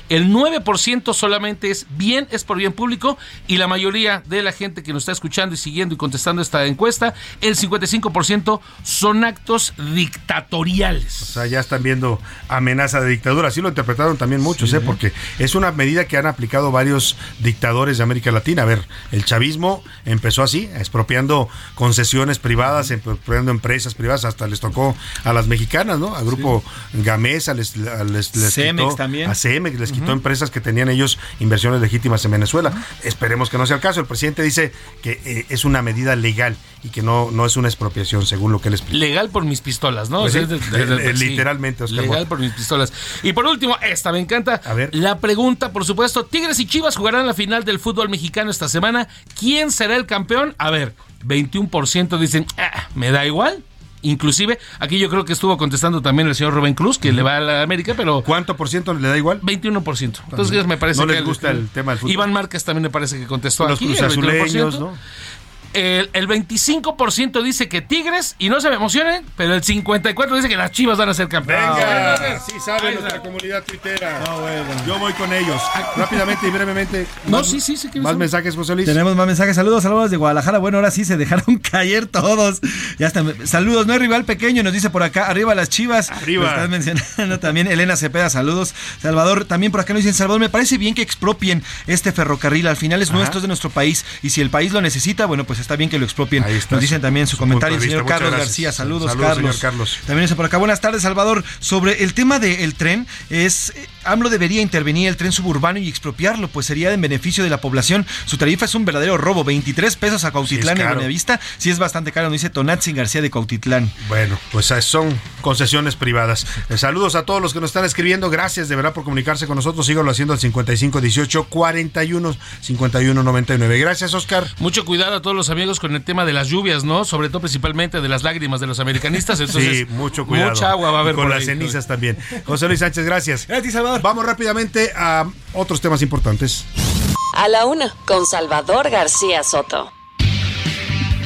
El 9% solamente es bien, es por bien público y la mayoría de la gente que nos está escuchando y siguiendo y contestando esta encuesta, el 55% son actos dictatoriales.
O sea, ya están viendo amenaza de dictadura. Así lo interpretaron también muchos, ¿eh? porque es una medida que han aplicado varios dictadores de América Latina. A ver, el chavismo empezó así, expropiando concesiones privadas, expropiando empresas privadas, hasta les tocó a las mexicanas, ¿no? A Grupo Gamesa les, a- les, les
Cemex
quitó,
también.
a Cemex les quitó empresas que tenían ellos inversiones legítimas en Venezuela. Esperemos que no sea el caso. El presidente dice que eh, es una medida legal y que no, no es una expropiación, según lo que él explica.
Legal por mis pistolas, ¿no?
Pues
O
sí,
sea, es de- de- de- sí.
literalmente, Oscar
Legal
Mota.
por mis pistolas. Y por último, esta me encanta. A ver. La pregunta, por supuesto, Tigres y Chivas jugarán la final del fútbol mexicano esta semana. ¿Quién será el campeón? A ver, 21% dicen, "Ah, me da igual. Inclusive, aquí yo creo que estuvo contestando también el señor Rubén Cruz, que le va a la América, pero...
¿Cuánto por ciento le da igual?
21%. Entonces me parece
No
que...
les gusta el tema del fútbol.
Iván Márquez también me parece que contestó
Los
aquí. el
cruzazuleños,
21%.
¿no?
El, el 25% dice que Tigres, y no se me emocionen, pero el 54% dice que las Chivas van a ser campeones.
Venga, sí sabe nuestra comunidad tuitera. Yo voy con ellos. Rápidamente y brevemente.
No,
más-
sí, sí, sí. que
Más
son.
mensajes, José Luis.
Tenemos más mensajes. Saludos, saludos de Guadalajara. Bueno, ahora sí se dejaron caer todos. Ya está. Saludos, no hay rival pequeño, nos dice por acá. Arriba las chivas.
Arriba.
Lo estás mencionando también. Elena Cepeda, saludos. Salvador, también por acá nos dicen, Salvador, me parece bien que expropien este ferrocarril. Al final es
Ajá.
nuestro, es de nuestro país. Y si el país lo necesita, bueno, pues está bien que lo expropien.
Ahí está
Nos dicen también su
su
comentario el
de
señor. Carlos García. Saludos,
Saludos,
Carlos.
señor Carlos.
También dice por acá, buenas tardes, Salvador. Sobre el tema del tren, es AMLO debería intervenir el tren suburbano y expropiarlo, pues sería en beneficio de la población. Su tarifa es un verdadero robo, 23 pesos a Cautitlán
Sí, caro.
Buenavista. Sí es bastante caro, nos dice Tonatzin García de Cautitlán.
Bueno, pues son concesiones privadas. Eh, Saludos a todos los que nos están escribiendo. Gracias de verdad por comunicarse con nosotros. Síganlo haciendo al 55 18 41 51 99. Gracias, Oscar.
Mucho cuidado a todos los amigos con el tema de las lluvias, ¿no? Sobre todo principalmente de las lágrimas de los americanistas. Entonces,
sí, mucho cuidado.
Mucha agua va a haber
Y con
por
las
ahí.
cenizas también. José Luis Sánchez, gracias.
Gracias, Salvador.
Vamos rápidamente a otros temas importantes.
A la una, con Salvador García Soto.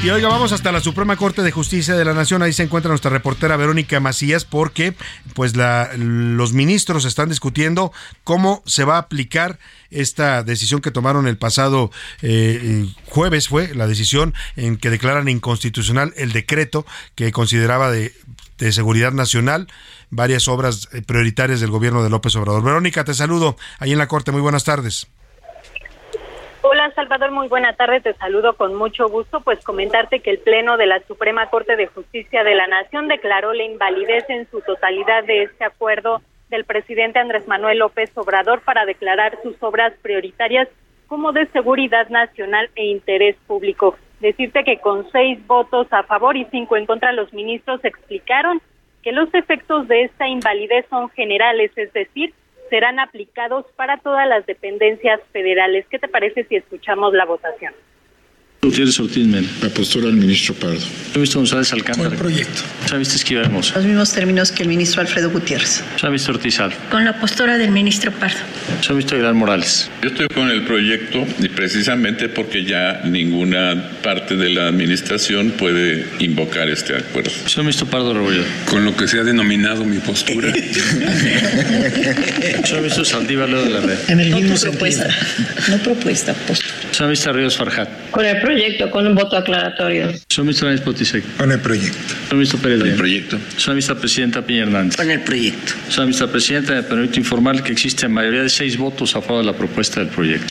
Y oiga, vamos hasta la Suprema Corte de Justicia de la Nación. Ahí se encuentra nuestra reportera Verónica Macías porque pues la, los ministros están discutiendo cómo se va a aplicar esta decisión que tomaron el pasado eh, jueves fue la decisión en que declaran inconstitucional el decreto que consideraba de, de seguridad nacional varias obras eh, prioritarias del gobierno de López Obrador. Verónica, te saludo ahí en la Corte. Muy buenas tardes.
Hola Salvador, muy buena tarde, te saludo con mucho gusto, pues comentarte que el Pleno de la Suprema Corte de Justicia de la Nación declaró la invalidez en su totalidad de este acuerdo del presidente Andrés Manuel López Obrador para declarar sus obras prioritarias como de seguridad nacional e interés público. Decirte que con seis votos a favor y cinco en contra, los ministros explicaron que los efectos de esta invalidez son generales, es decir, serán aplicados para todas las dependencias federales. ¿Qué te parece si escuchamos la votación?
Gutiérrez Ortiz Mena.
La postura del ministro Pardo.
He visto González Alcántara.
Con el proyecto.
Visto Esquiva Hermosa.
Los mismos términos que el ministro Alfredo Gutiérrez.
Visto Ortiz Alfa.
Con la postura del ministro Pardo.
Se ha visto Aguilar Morales.
Yo estoy con el proyecto y precisamente porque ya ninguna parte de la administración puede invocar este acuerdo.
Se ha visto Pardo Rebolledo.
Con lo que se ha denominado mi postura.
Se ha visto Saldívar Leo de la Red.
En el no mismo propuesta. No propuesta, postura.
Se ha visto Ríos Farjat.
Con el proyecto, con un voto aclaratorio.
Visto Anis Potisek.
Con el proyecto.
Visto Pérez
Con el proyecto.
Visto Presidenta Piña Hernández.
Con el proyecto.
Visto Presidenta, me permito informar que existe mayoría de seis votos a favor de la propuesta del proyecto.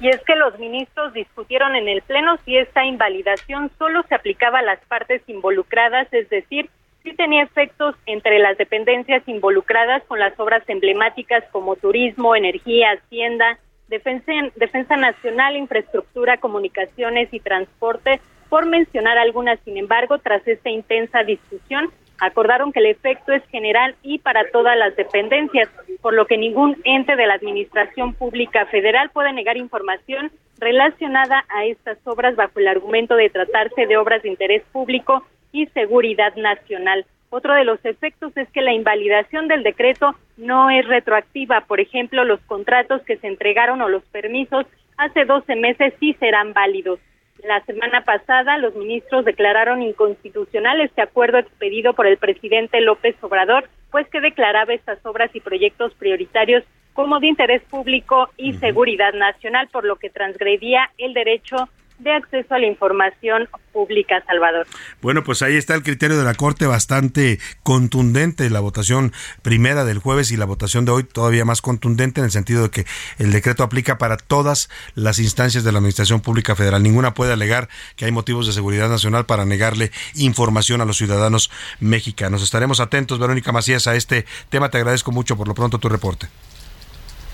Y es que los ministros discutieron en el Pleno si esta invalidación solo se aplicaba a las partes involucradas, es decir, si tenía efectos entre las dependencias involucradas con las obras emblemáticas como turismo, energía, hacienda, defensa, defensa nacional, infraestructura, comunicaciones y transporte, por mencionar algunas. Sin embargo, tras esta intensa discusión, acordaron que el efecto es general y para todas las dependencias, por lo que ningún ente de la Administración Pública Federal puede negar información relacionada a estas obras bajo el argumento de tratarse de obras de interés público y seguridad nacional. Otro de los efectos es que la invalidación del decreto no es retroactiva. Por ejemplo, los contratos que se entregaron o los permisos hace 12 meses sí serán válidos. La semana pasada, los ministros declararon inconstitucional este acuerdo expedido por el presidente López Obrador, pues que declaraba estas obras y proyectos prioritarios como de interés público y seguridad nacional, por lo que transgredía el derecho de acceso a la información pública, Salvador.
Bueno, pues ahí está el criterio de la Corte bastante contundente, la votación primera del jueves y la votación de hoy todavía más contundente en el sentido de que el decreto aplica para todas las instancias de la Administración Pública Federal. Ninguna puede alegar que hay motivos de seguridad nacional para negarle información a los ciudadanos mexicanos. Estaremos atentos, Verónica Macías, a este tema. Te agradezco mucho por lo pronto tu reporte.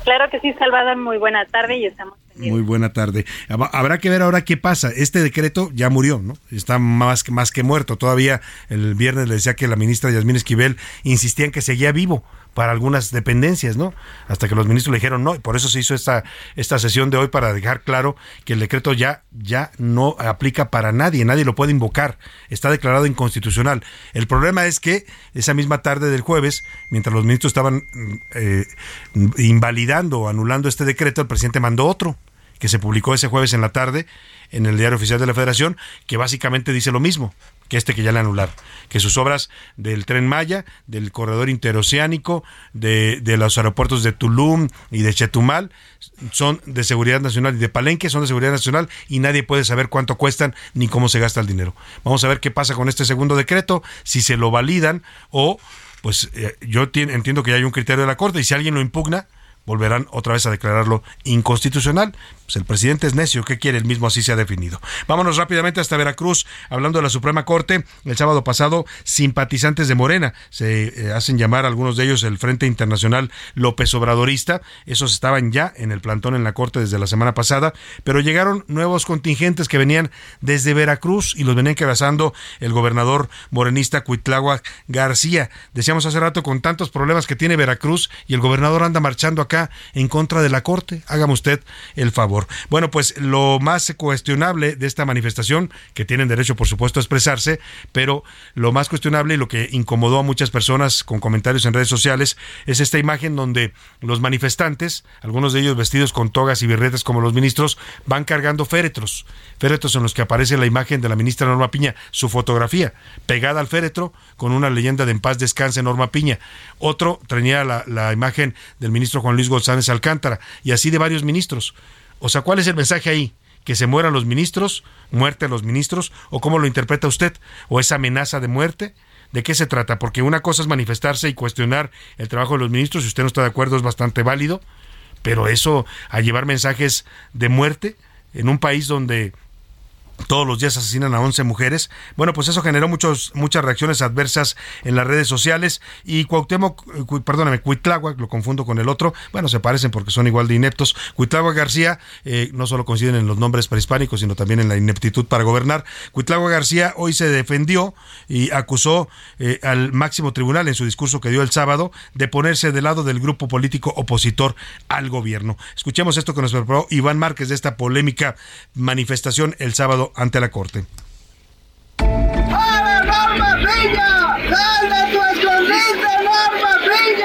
Claro que sí, Salvador. Muy buena tarde y estamos
muy buena tarde. Habrá que ver ahora qué pasa. Este decreto ya murió, ¿no? Está más que, más que muerto. Todavía el viernes le decía que la ministra Yasmín Esquivel insistía en que seguía vivo para algunas dependencias, ¿no? Hasta que los ministros le dijeron no, y por eso se hizo esta, esta sesión de hoy para dejar claro que el decreto ya, ya no aplica para nadie, nadie lo puede invocar, está declarado inconstitucional. El problema es que esa misma tarde del jueves, mientras los ministros estaban eh, invalidando o anulando este decreto, el presidente mandó otro que se publicó ese jueves en la tarde en el Diario Oficial de la Federación, que básicamente dice lo mismo que este que ya le anularon, que sus obras del tren Maya, del corredor interoceánico, de, de los aeropuertos de Tulum y de Chetumal, son de seguridad nacional y de Palenque son de seguridad nacional y nadie puede saber cuánto cuestan ni cómo se gasta el dinero. Vamos a ver qué pasa con este segundo decreto, si se lo validan o pues eh, yo entiendo que ya hay un criterio de la Corte y si alguien lo impugna, volverán otra vez a declararlo inconstitucional. Pues el presidente es necio, ¿qué quiere? El mismo así se ha definido. Vámonos rápidamente hasta Veracruz, hablando de la Suprema Corte. El sábado pasado, simpatizantes de Morena, se eh, hacen llamar algunos de ellos el Frente Internacional López Obradorista. Esos estaban ya en el plantón en la Corte desde la semana pasada, pero llegaron nuevos contingentes que venían desde Veracruz y los venían cabezando el gobernador morenista Cuitlagua García. Decíamos hace rato con tantos problemas que tiene Veracruz y el gobernador anda marchando acá en contra de la Corte. Hágame usted el favor. Bueno, pues lo más cuestionable de esta manifestación, que tienen derecho por supuesto a expresarse, pero lo más cuestionable y lo que incomodó a muchas personas con comentarios en redes sociales es esta imagen donde los manifestantes, algunos de ellos vestidos con togas y birretes como los ministros, van cargando féretros, féretros en los que aparece la imagen de la ministra Norma Piña, su fotografía pegada al féretro con una leyenda de en paz descanse Norma Piña. Otro tenía la, la imagen del ministro Juan Luis González Alcántara y así de varios ministros. O sea, ¿cuál es el mensaje ahí? ¿Que se mueran los ministros? ¿Muerte a los ministros? ¿O cómo lo interpreta usted? ¿O esa amenaza de muerte? ¿De qué se trata? Porque una cosa es manifestarse y cuestionar el trabajo de los ministros, si usted no está de acuerdo es bastante válido, pero eso a llevar mensajes de muerte en un país donde todos los días asesinan a 11 mujeres. Bueno, pues eso generó muchos, muchas reacciones adversas en las redes sociales y Cuauhtémoc, eh, perdóname, Cuitláhuac, lo confundo con el otro, bueno, se parecen porque son igual de ineptos. Cuitláhuac García, eh, no solo coinciden en los nombres prehispánicos, sino también en la ineptitud para gobernar. Cuitláhuac García hoy se defendió y acusó eh, al máximo tribunal en su discurso que dio el sábado de ponerse del lado del grupo político opositor al gobierno. Escuchemos esto que nos preparó Iván Márquez de esta polémica manifestación el sábado ante la Corte.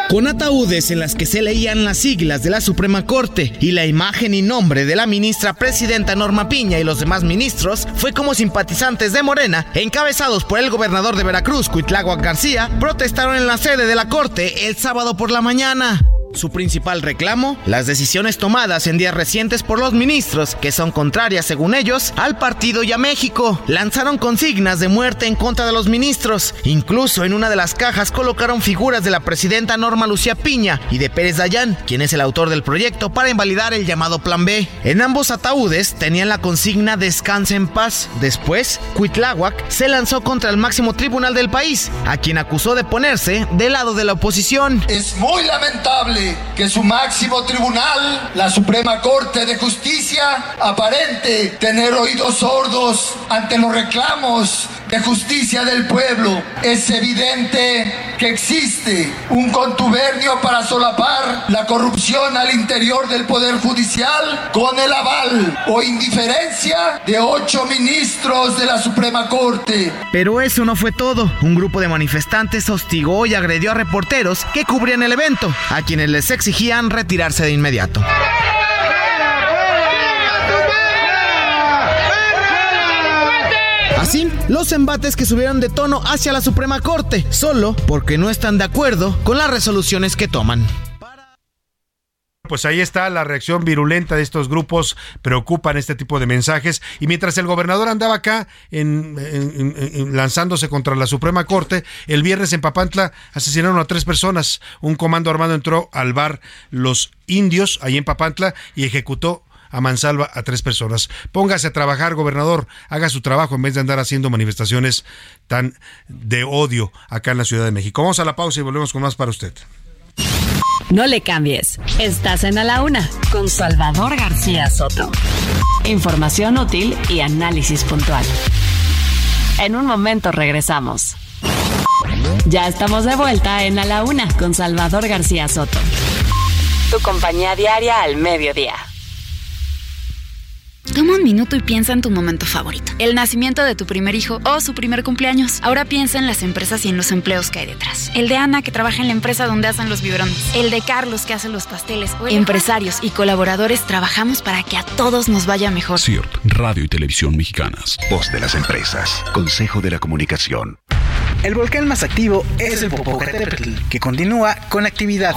Con ataúdes en las que se leían las siglas de la Suprema Corte y la imagen y nombre de la ministra presidenta Norma Piña y los demás ministros, fue como simpatizantes de Morena, encabezados por el gobernador de Veracruz, Cuitláhuac García, protestaron en la sede de la Corte el sábado por la mañana. Su principal reclamo, las decisiones tomadas en días recientes por los ministros, que son contrarias, según ellos, al partido y a México. Lanzaron consignas de muerte en contra de los ministros. Incluso en una de las cajas colocaron figuras de la presidenta Norma Lucía Piña y de Pérez Dayán, quien es el autor del proyecto, para invalidar el llamado Plan B. En ambos ataúdes tenían la consigna Descanse en paz. Después, Cuitláhuac se lanzó contra el máximo tribunal del país, a quien acusó de ponerse del lado de la oposición.
Es muy lamentable que su máximo tribunal, la Suprema Corte de Justicia, aparente tener oídos sordos ante los reclamos de justicia del pueblo. Es evidente que existe un contubernio para solapar la corrupción al interior del Poder Judicial con el aval o indiferencia de ocho ministros de la Suprema Corte.
Pero eso no fue todo. Un grupo de manifestantes hostigó y agredió a reporteros que cubrían el evento, a quienes les exigían retirarse de inmediato. Así, los embates que subieron de tono hacia la Suprema Corte, solo porque no están de acuerdo con las resoluciones que toman.
Pues ahí está la reacción virulenta de estos grupos, preocupan este tipo de mensajes. Y mientras el gobernador andaba acá en, lanzándose contra la Suprema Corte, el viernes en Papantla asesinaron a tres personas. Un comando armado entró al bar Los Indios, ahí en Papantla, y ejecutó a mansalva a tres personas. Póngase a trabajar, gobernador, haga su trabajo en vez de andar haciendo manifestaciones tan de odio acá en la Ciudad de México. Vamos a la pausa y volvemos con más para usted.
No le cambies. Estás en A la Una con Salvador García Soto. Información útil y análisis puntual. En un momento regresamos. Ya estamos de vuelta en A la Una con Salvador García Soto. Tu compañía diaria al mediodía.
Toma un minuto y piensa en tu momento favorito. El nacimiento de tu primer hijo o su primer cumpleaños. Ahora piensa en las empresas y en los empleos que hay detrás. El de Ana que trabaja en la empresa donde hacen los biberones. El de Carlos que hace los pasteles. Empresarios y colaboradores trabajamos para que a todos nos vaya mejor.
CIRT, Radio y Televisión Mexicanas.
Voz de las empresas. Consejo de la Comunicación.
El volcán más activo es el Popocatépetl, que continúa con actividad.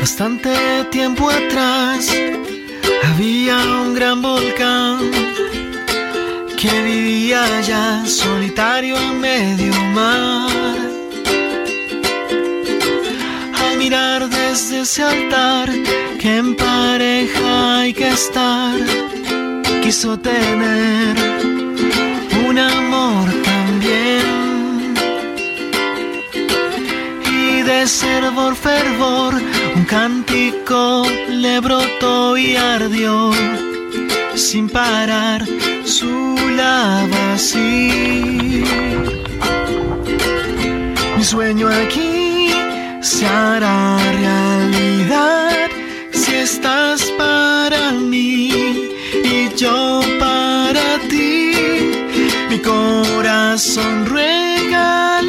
Bastante tiempo atrás había un gran volcán que vivía ya solitario en medio mar. Al mirar desde ese altar que en pareja hay que estar, quiso tener un amor también. Y de fervor, fervor, cántico le brotó y ardió sin parar su lava así. Mi sueño aquí se hará realidad si estás para mí y yo para ti. Mi corazón ruega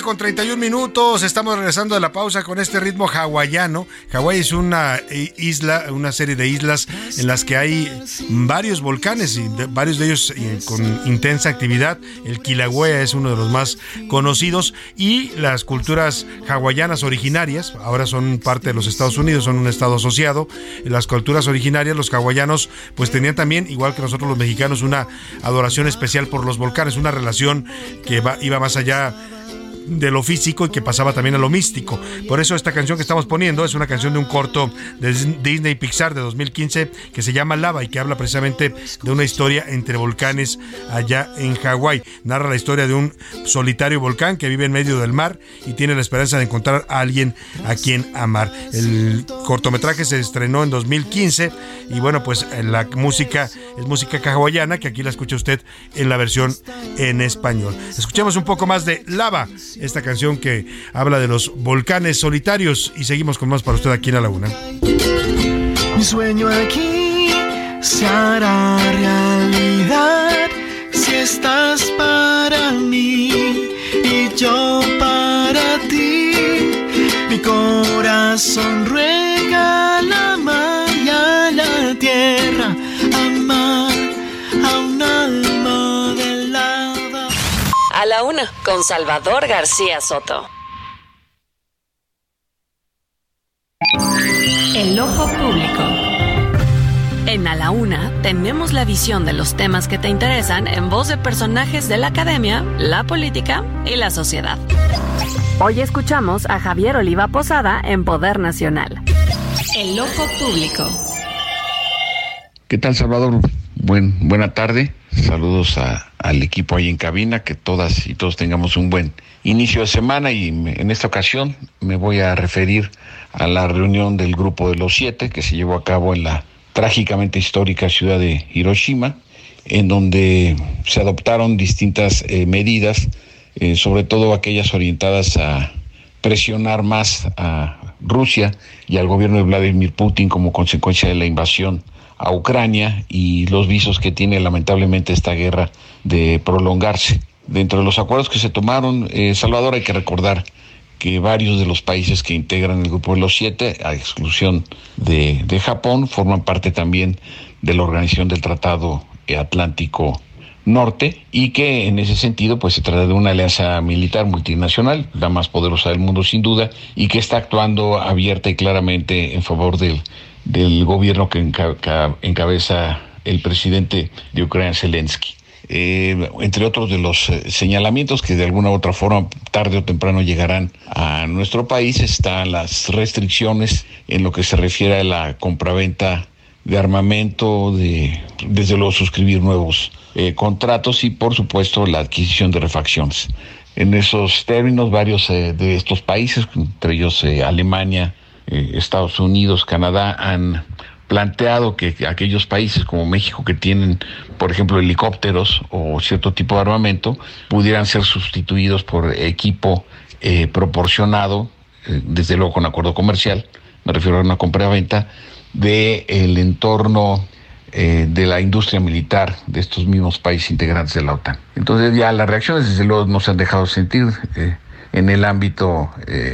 tarde con 31 minutos. Estamos regresando de la pausa con este ritmo hawaiano. Hawái es una isla, una serie de islas en las que hay varios volcanes y varios de ellos eh, con intensa actividad. El Kilauea es uno de los más conocidos y las culturas hawaianas originarias, ahora son parte de los Estados Unidos, son un estado asociado. Las culturas originarias, los hawaianos, pues tenían también, igual que nosotros los mexicanos, una adoración especial por los volcanes, una relación que iba más allá de lo físico y que pasaba también a lo místico. Por eso esta canción que estamos poniendo es una canción de un corto de Disney Pixar de 2015 que se llama Lava y que habla precisamente de una historia entre volcanes allá en Hawái. Narra la historia de un solitario volcán que vive en medio del mar y tiene la esperanza de encontrar a alguien a quien amar. El cortometraje se estrenó en 2015 y bueno, pues la música es música hawaiana que aquí la escucha usted en la versión en español. Escuchemos un poco más de Lava esta canción que habla de los volcanes solitarios y seguimos con más para usted aquí en la laguna.
Mi sueño aquí se hará realidad si estás para mí y yo para ti. Mi corazón ruega
con Salvador García Soto.
El ojo público. En A la Una tenemos la visión de los temas que te interesan en voz de personajes de la academia, la política y la sociedad. Hoy escuchamos a Javier Oliva Posada en Poder Nacional. El ojo público.
¿Qué tal, Salvador? Buen, buena tarde. Saludos a, al equipo ahí en cabina, que todas y todos tengamos un buen inicio de semana y en esta ocasión me voy a referir a la reunión del grupo de los siete que se llevó a cabo en la trágicamente histórica ciudad de Hiroshima, en donde se adoptaron distintas eh, medidas, eh, sobre todo aquellas orientadas a presionar más a Rusia y al gobierno de Vladimir Putin como consecuencia de la invasión a Ucrania y los visos que tiene lamentablemente esta guerra de prolongarse. Dentro de los acuerdos que se tomaron, eh, Salvador, hay que recordar que varios de los países que integran el grupo de los siete, a exclusión de, de Japón, forman parte también de la organización del Tratado Atlántico Norte y que en ese sentido pues se trata de una alianza militar multinacional, la más poderosa del mundo sin duda, y que está actuando abierta y claramente en favor del, del gobierno que enca- encabeza el presidente de Ucrania, Zelensky. Eh, entre otros de los eh, señalamientos que de alguna u otra forma tarde o temprano llegarán a nuestro país están las restricciones en lo que se refiere a la compraventa de armamento, de desde luego suscribir nuevos eh, contratos y por supuesto la adquisición de refacciones. En esos términos, varios de estos países, entre ellos Alemania, eh, Estados Unidos, Canadá, han planteado que aquellos países como México que tienen, por ejemplo, helicópteros o cierto tipo de armamento, pudieran ser sustituidos por equipo eh, proporcionado, eh, desde luego con acuerdo comercial, me refiero a una compra-venta, de el entorno de la industria militar de estos mismos países integrantes de la OTAN. Entonces ya las reacciones desde luego no se han dejado sentir en el ámbito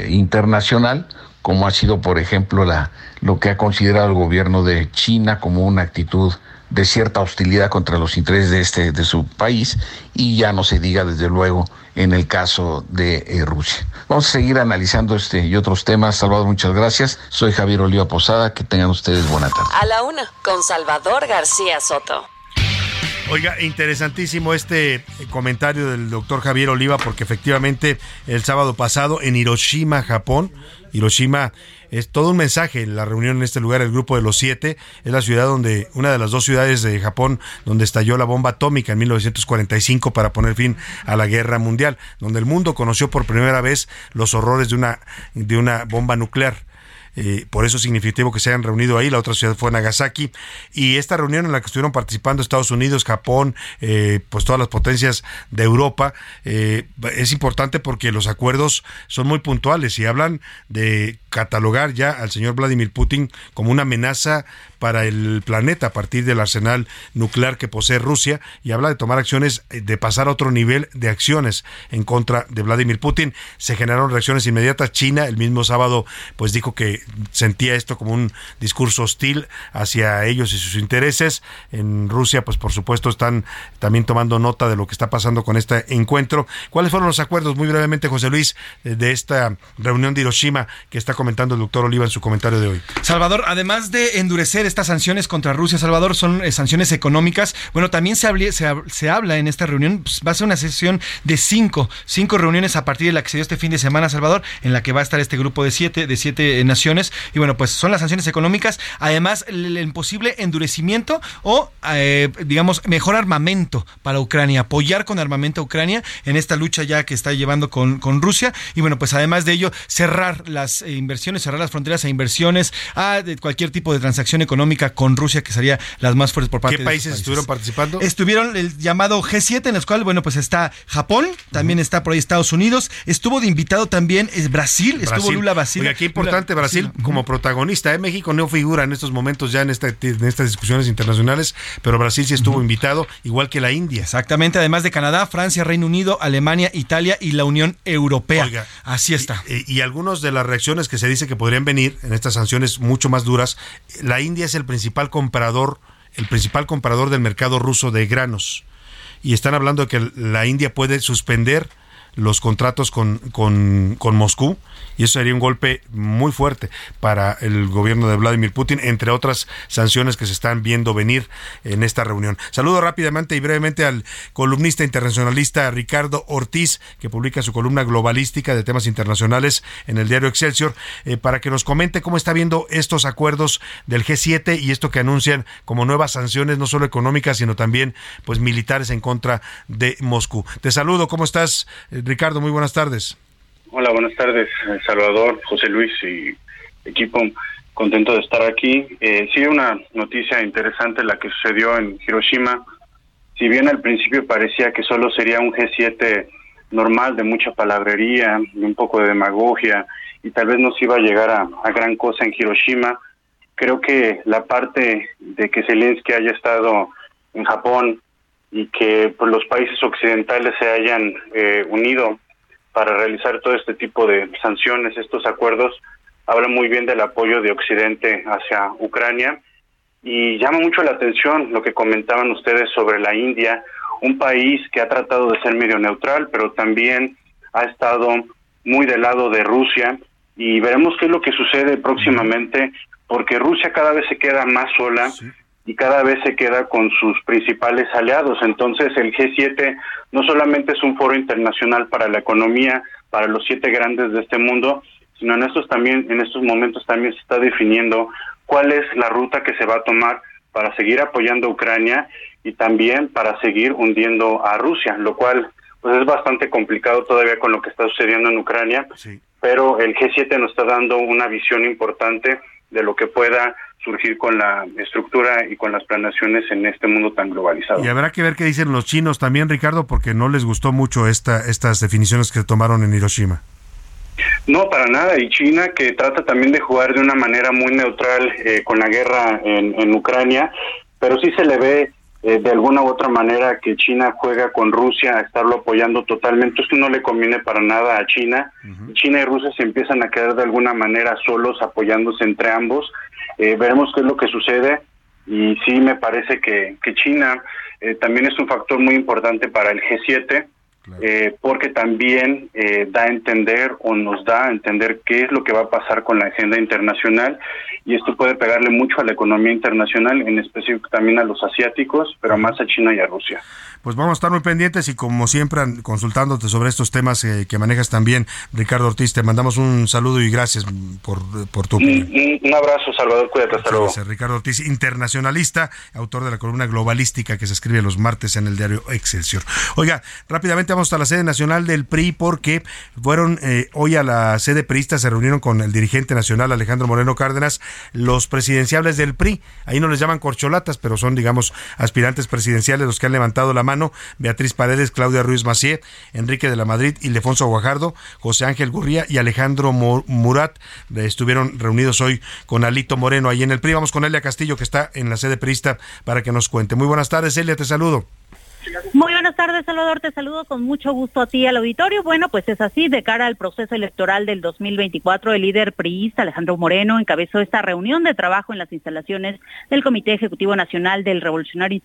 internacional, como ha sido por ejemplo la, lo que ha considerado el gobierno de China como una actitud de cierta hostilidad contra los intereses de este de su país y ya no se diga desde luego en el caso de eh, Rusia. Vamos a seguir analizando este y otros temas. Salvador, muchas gracias. Soy Javier Oliva Posada. Que tengan ustedes buena tarde.
A la una, con Salvador García Soto.
Oiga, interesantísimo este comentario del doctor Javier Oliva, porque efectivamente el sábado pasado en Hiroshima, Japón, Hiroshima es todo un mensaje, la reunión en este lugar, el grupo de los siete, es la ciudad donde, una de las dos ciudades de Japón donde estalló la bomba atómica en 1945 para poner fin a la guerra mundial, donde el mundo conoció por primera vez los horrores de una, de una bomba nuclear. Eh, por eso es significativo que se hayan reunido ahí. La otra ciudad fue Nagasaki. Y esta reunión en la que estuvieron participando Estados Unidos, Japón, eh, pues todas las potencias de Europa, eh, es importante porque los acuerdos son muy puntuales y hablan de catalogar ya al señor Vladimir Putin como una amenaza para el planeta a partir del arsenal nuclear que posee Rusia y habla de tomar acciones, eh, de pasar a otro nivel de acciones en contra de Vladimir Putin. Se generaron reacciones inmediatas. China el mismo sábado pues dijo que sentía esto como un discurso hostil hacia ellos y sus intereses. En Rusia pues por supuesto están también tomando nota de lo que está pasando con este encuentro. ¿Cuáles fueron los acuerdos muy brevemente José Luis de esta reunión de Hiroshima que está comentando el doctor Oliva en su comentario de hoy?
Salvador, además de endurecer estas sanciones contra Rusia, Salvador, son eh, sanciones económicas. Bueno, también se, se, habla en esta reunión, pues, va a ser una sesión de cinco, cinco reuniones a partir de la que se dio este fin de semana, Salvador, en la que va a estar este grupo de siete, de siete eh, naciones. Y bueno, pues son las sanciones económicas, además el, posible endurecimiento o, eh, digamos, mejor armamento para Ucrania, apoyar con armamento a Ucrania en esta lucha ya que está llevando con, con Rusia. Y bueno, pues además de ello, cerrar las inversiones, cerrar las fronteras a inversiones, a cualquier tipo de transacción económica económica con Rusia, que sería las más fuertes por parte
¿Qué países, estuvieron participando?
Estuvieron el llamado G7, en los cuales, bueno, pues está Japón, también está por ahí Estados Unidos, estuvo de invitado también es Brasil, estuvo Lula Brasil.
Oiga, qué importante Brasil como protagonista. ¿eh? México no figura en estos momentos ya en, esta, en estas discusiones internacionales, pero Brasil sí estuvo invitado, igual que la India.
Exactamente, además de Canadá, Francia, Reino Unido, Alemania, Italia y la Unión Europea. Oiga, Así está.
Y, y, algunas de las reacciones que se dice que podrían venir en estas sanciones mucho más duras, la India es el principal comprador, el principal comprador del mercado ruso de granos. Y están hablando de que la India puede suspender los contratos con, con, con Moscú y eso sería un golpe muy fuerte para el gobierno de Vladimir Putin, entre otras sanciones que se están viendo venir en esta reunión. Saludo rápidamente y brevemente al columnista internacionalista Ricardo Ortiz, que publica su columna globalística de temas internacionales en el diario Excelsior, eh, para que nos comente cómo está viendo estos acuerdos del G7 y esto que anuncian como nuevas sanciones, no solo económicas, sino también pues militares en contra de Moscú. Te saludo, ¿cómo estás, eh, Ricardo? Muy buenas tardes.
Hola, buenas tardes, Salvador, José Luis y equipo. Contento de estar aquí. Eh, sí, una noticia interesante la que sucedió en Hiroshima. Si bien al principio parecía que solo sería un G7 normal de mucha palabrería, de un poco de demagogia y tal vez no se iba a llegar a, a gran cosa en Hiroshima, creo que la parte de que Zelensky haya estado en Japón y que pues, los países occidentales se hayan eh, unido para realizar todo este tipo de sanciones, estos acuerdos, habla muy bien del apoyo de Occidente hacia Ucrania. Y llama mucho la atención lo que comentaban ustedes sobre la India, un país que ha tratado de ser medio neutral, pero también ha estado muy del lado de Rusia. Y veremos qué es lo que sucede próximamente porque Rusia cada vez se queda más sola y cada vez se queda con sus principales aliados. Entonces el G7 no solamente es un foro internacional para la economía, para los siete grandes de este mundo, sino en estos también, en estos momentos también se está definiendo cuál es la ruta que se va a tomar para seguir apoyando a Ucrania y también para seguir hundiendo a Rusia, lo cual pues es bastante complicado todavía con lo que está sucediendo en Ucrania, pero el G7 nos está dando una visión importante de lo que pueda surgir con la estructura y con las planeaciones en este mundo tan globalizado.
Y habrá que ver qué dicen los chinos también, Ricardo, porque no les gustó mucho esta, estas definiciones que tomaron en Hiroshima.
No, para nada. Y China, que trata también de jugar de una manera muy neutral eh, con la guerra en, en, Ucrania, pero sí se le ve eh, de alguna u otra manera que China juega con Rusia a estarlo apoyando totalmente. Esto no le conviene para nada a China. China y Rusia se empiezan a quedar de alguna manera solos apoyándose entre ambos eh, veremos qué es lo que sucede y sí me parece que, que China eh, también es un factor muy importante para el G7 eh, porque también eh, da a entender o nos da a entender qué es lo que va a pasar con la agenda internacional y esto puede pegarle mucho a la economía internacional, en específico también a los asiáticos, pero más a China y a Rusia.
Pues vamos a estar muy pendientes y como siempre consultándote sobre estos temas eh, que manejas también, Ricardo Ortiz, te mandamos un saludo y gracias por, por tu
opinión. Un, abrazo, Salvador, cuídate, hasta luego.
Ricardo Ortiz, internacionalista, autor de la columna globalística que se escribe los martes en el diario Excelsior. Oiga, rápidamente vamos hasta la sede nacional del PRI porque fueron eh, hoy a la sede priista, se reunieron con el dirigente nacional Alejandro Moreno Cárdenas, los presidenciables del PRI. Ahí no les llaman corcholatas, pero son, digamos, aspirantes presidenciales los que han levantado la mano. Beatriz Paredes, Claudia Ruiz Macié, Enrique de la Madrid, Ildefonso Guajardo, José Ángel Gurría y Alejandro Murat estuvieron reunidos hoy con Alito Moreno ahí en el PRI. Vamos con Elia Castillo, que está en la sede priista, para que nos cuente. Muy buenas tardes, Elia, te saludo.
Muy buenas tardes, Salvador. Te saludo con mucho gusto a ti al auditorio. Bueno, pues es así. De cara al proceso electoral del 2024, el líder priista Alejandro Moreno encabezó esta reunión de trabajo en las instalaciones del Comité Ejecutivo Nacional del Revolucionario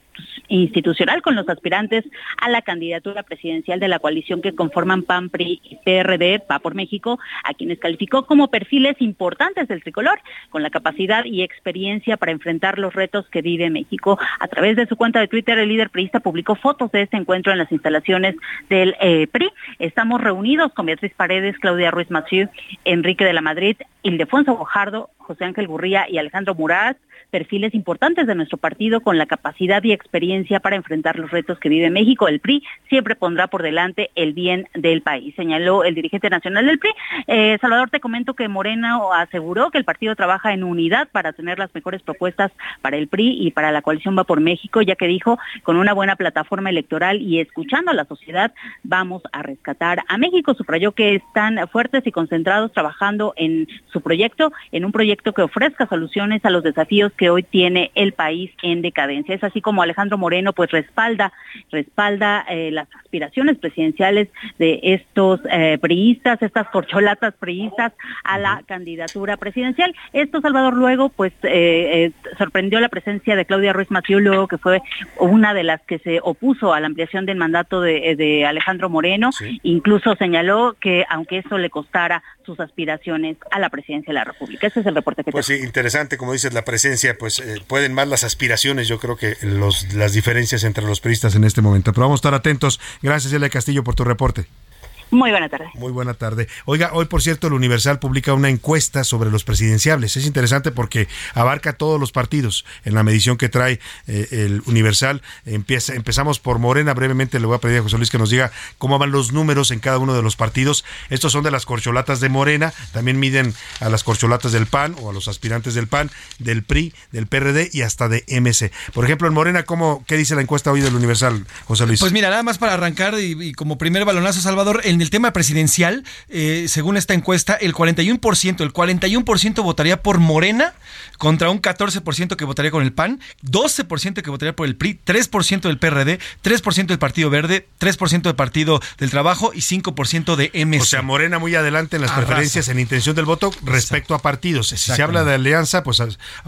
Institucional con los aspirantes a la candidatura presidencial de la coalición que conforman PAN, PRI y PRD, Va por México, a quienes calificó como perfiles importantes del tricolor, con la capacidad y experiencia para enfrentar los retos que vive México. A través de su cuenta de Twitter, el líder priista publicó fotos de este encuentro en las instalaciones del eh, PRI. Estamos reunidos con Beatriz Paredes, Claudia Ruiz Massieu, Enrique de la Madrid, Ildefonso Bojardo, José Ángel Gurría y Alejandro Murat, perfiles importantes de nuestro partido con la capacidad y experiencia para enfrentar los retos que vive México. El PRI siempre pondrá por delante el bien del país, señaló el dirigente nacional del PRI. Eh, Salvador, te comento que Morena aseguró que el partido trabaja en unidad para tener las mejores propuestas para el PRI y para la coalición Va por México, ya que dijo, con una buena plataforma electoral y escuchando a la sociedad, vamos a rescatar a México. Subrayó que están fuertes y concentrados trabajando en su proyecto, en un proyecto que ofrezca soluciones a los desafíos que hoy tiene el país en decadencia. Es así como Alejandro Moreno pues respalda, respalda eh, las aspiraciones presidenciales de estos eh, priistas, estas corcholatas priistas a la candidatura presidencial. Esto, Salvador, luego pues eh, sorprendió la presencia de Claudia Ruiz Maciulo, que fue una de las que se opuso a la ampliación del mandato de, Alejandro Moreno. Incluso señaló que aunque eso le costara sus aspiraciones a la presidencia de la República. Ese es el reporte que
Pues sí, interesante, como dices, la presencia, pues eh, pueden más las aspiraciones, yo creo que los, las diferencias entre los periodistas en este momento. Pero vamos a estar atentos. Gracias, Elia Castillo, por tu reporte.
Muy buena tarde.
Muy buena tarde. Oiga, hoy por cierto el Universal publica una encuesta sobre los presidenciables. Es interesante porque abarca todos los partidos en la medición que trae eh, el Universal. Empieza, empezamos por Morena. Brevemente le voy a pedir a José Luis que nos diga cómo van los números en cada uno de los partidos. Estos son de las corcholatas de Morena. También miden a las corcholatas del PAN o a los aspirantes del PAN, del PRI, del PRD y hasta de MC. Por ejemplo, en Morena, ¿cómo, ¿qué dice la encuesta hoy del Universal, José Luis?
Pues mira, nada más para arrancar y, y como primer balonazo, Salvador, el el tema presidencial, eh, según esta encuesta, el 41%, el 41% votaría por Morena contra un 14% que votaría con el PAN, 12% que votaría por el PRI, 3% del PRD, 3% del Partido Verde, 3% del Partido del Trabajo y 5% de MC.
O sea, Morena muy adelante en las preferencias en intención del voto respecto a partidos. Si se habla de alianza, pues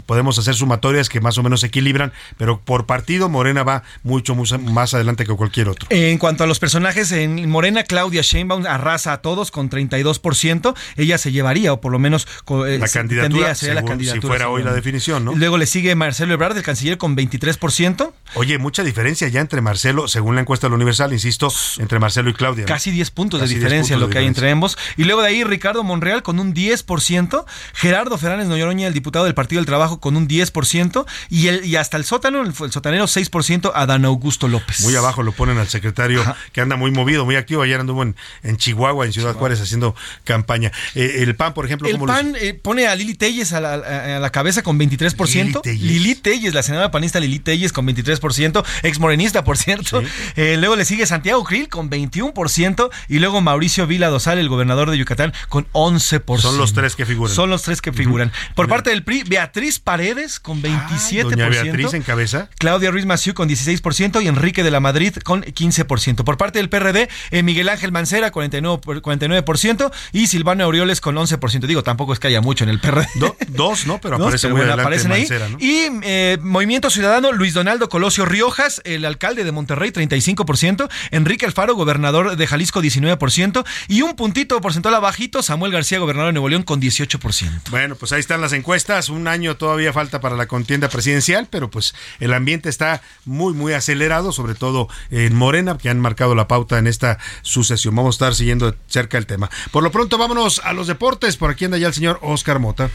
podemos hacer sumatorias que más o menos equilibran, pero por partido Morena va mucho, mucho más adelante que cualquier otro.
En cuanto a los personajes, en Morena, Claudia Sheinbaum arrasa a todos con 32%. Ella se llevaría, o por lo menos
eh, la, candidatura, sería la candidatura. Si fuera hoy la definición, ¿no?
Luego le sigue Marcelo Ebrard, el canciller, con 23%.
Oye, mucha diferencia ya entre Marcelo, según la encuesta del Universal, insisto, entre Marcelo y Claudia.
Casi 10 puntos de diferencia lo que hay entre ambos. Y luego de ahí Ricardo Monreal con un 10%, Gerardo Fernández Noyoroña, el diputado del Partido del Trabajo, con un 10%, y, el, y hasta el sótano, el, sotanero 6%, Adán Augusto López.
Muy abajo lo ponen al secretario, que anda muy movido, muy activo. Ayer anduvo en, en Chihuahua, en Ciudad Juárez, haciendo campaña. Eh, el PAN, por ejemplo.
El PAN eh, pone a Lili Telles a la, cabeza con 23%. Lili Telles. la senadora panista Lili Telles con 23%, ex morenista, por cierto. Eh, luego le sigue Santiago Krill con 21% y luego Mauricio Vila Dosal, el gobernador de Yucatán, con 11%.
Son los tres que figuran.
Son los tres que figuran. Por parte del PRI, Beatriz Paredes con 27%. doña
Beatriz en cabeza.
Claudia Ruiz Maciú con 16% y Enrique de la Madrid con 15%. Por parte del PRD, Miguel Ángel Mancera, 49%. 49% y Silvano Aureoles con 11%. Digo, tampoco es que haya mucho en el PRD.
dos, ¿no? Pero, aparece muy aparecen ahí.
Y eh, Movimiento Ciudadano, Luis Donaldo Colosio Riojas, el alcalde de Monterrey, 35%. Enrique Alfaro, gobernador de Jalisco, 19%. Y un puntito porcentual abajito, Samuel García, gobernador de Nuevo León, con 18%.
Bueno, pues ahí están las encuestas. Un año todavía falta para la contienda presidencial, pero pues el ambiente está muy, muy acelerado, sobre todo en Morena, que han marcado la pauta en esta sucesión. Vamos a estar siguiendo cerca el tema. Por lo pronto, vámonos a los deportes. Por aquí anda ya el señor Oscar Mota.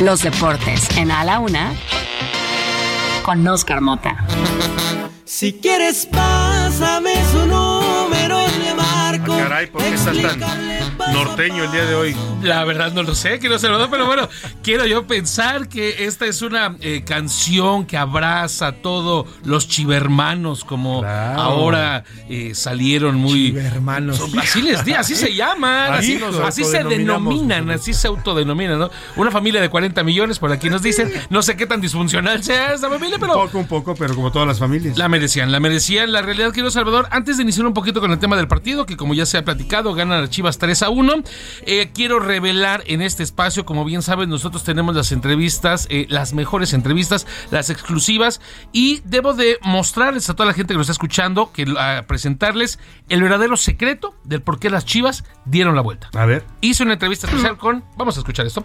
Los deportes en A la Una con Oscar Mota.
Si quieres
Pásame
Caray, ¿por qué estás tan norteño el día de hoy?
La verdad no lo sé, quiero saludo, pero bueno, quiero yo pensar que esta es una eh, canción que abraza a todos los chivermanos, como ahora eh, salieron muy.
Chivermanos.
Son- Así les di, así se llaman, así,
Así nos
así se denominan, así se autodenominan, ¿no? Una familia de 40 millones, por aquí nos dicen, no sé qué tan disfuncional sea esta familia, pero.
Poco un poco, pero como todas las familias.
La merecían, la merecían. La realidad, querido Salvador, antes de iniciar un poquito con el tema del partido, que como ya se ha platicado, ganan las Chivas 3 a 1, eh, quiero revelar en este espacio, como bien saben, nosotros tenemos las entrevistas, eh, las mejores entrevistas, las exclusivas, y debo de mostrarles a toda la gente que nos está escuchando, que a presentarles el verdadero secreto del por qué las Chivas dieron la vuelta.
A ver.
Hice una entrevista especial con, vamos a escuchar esto.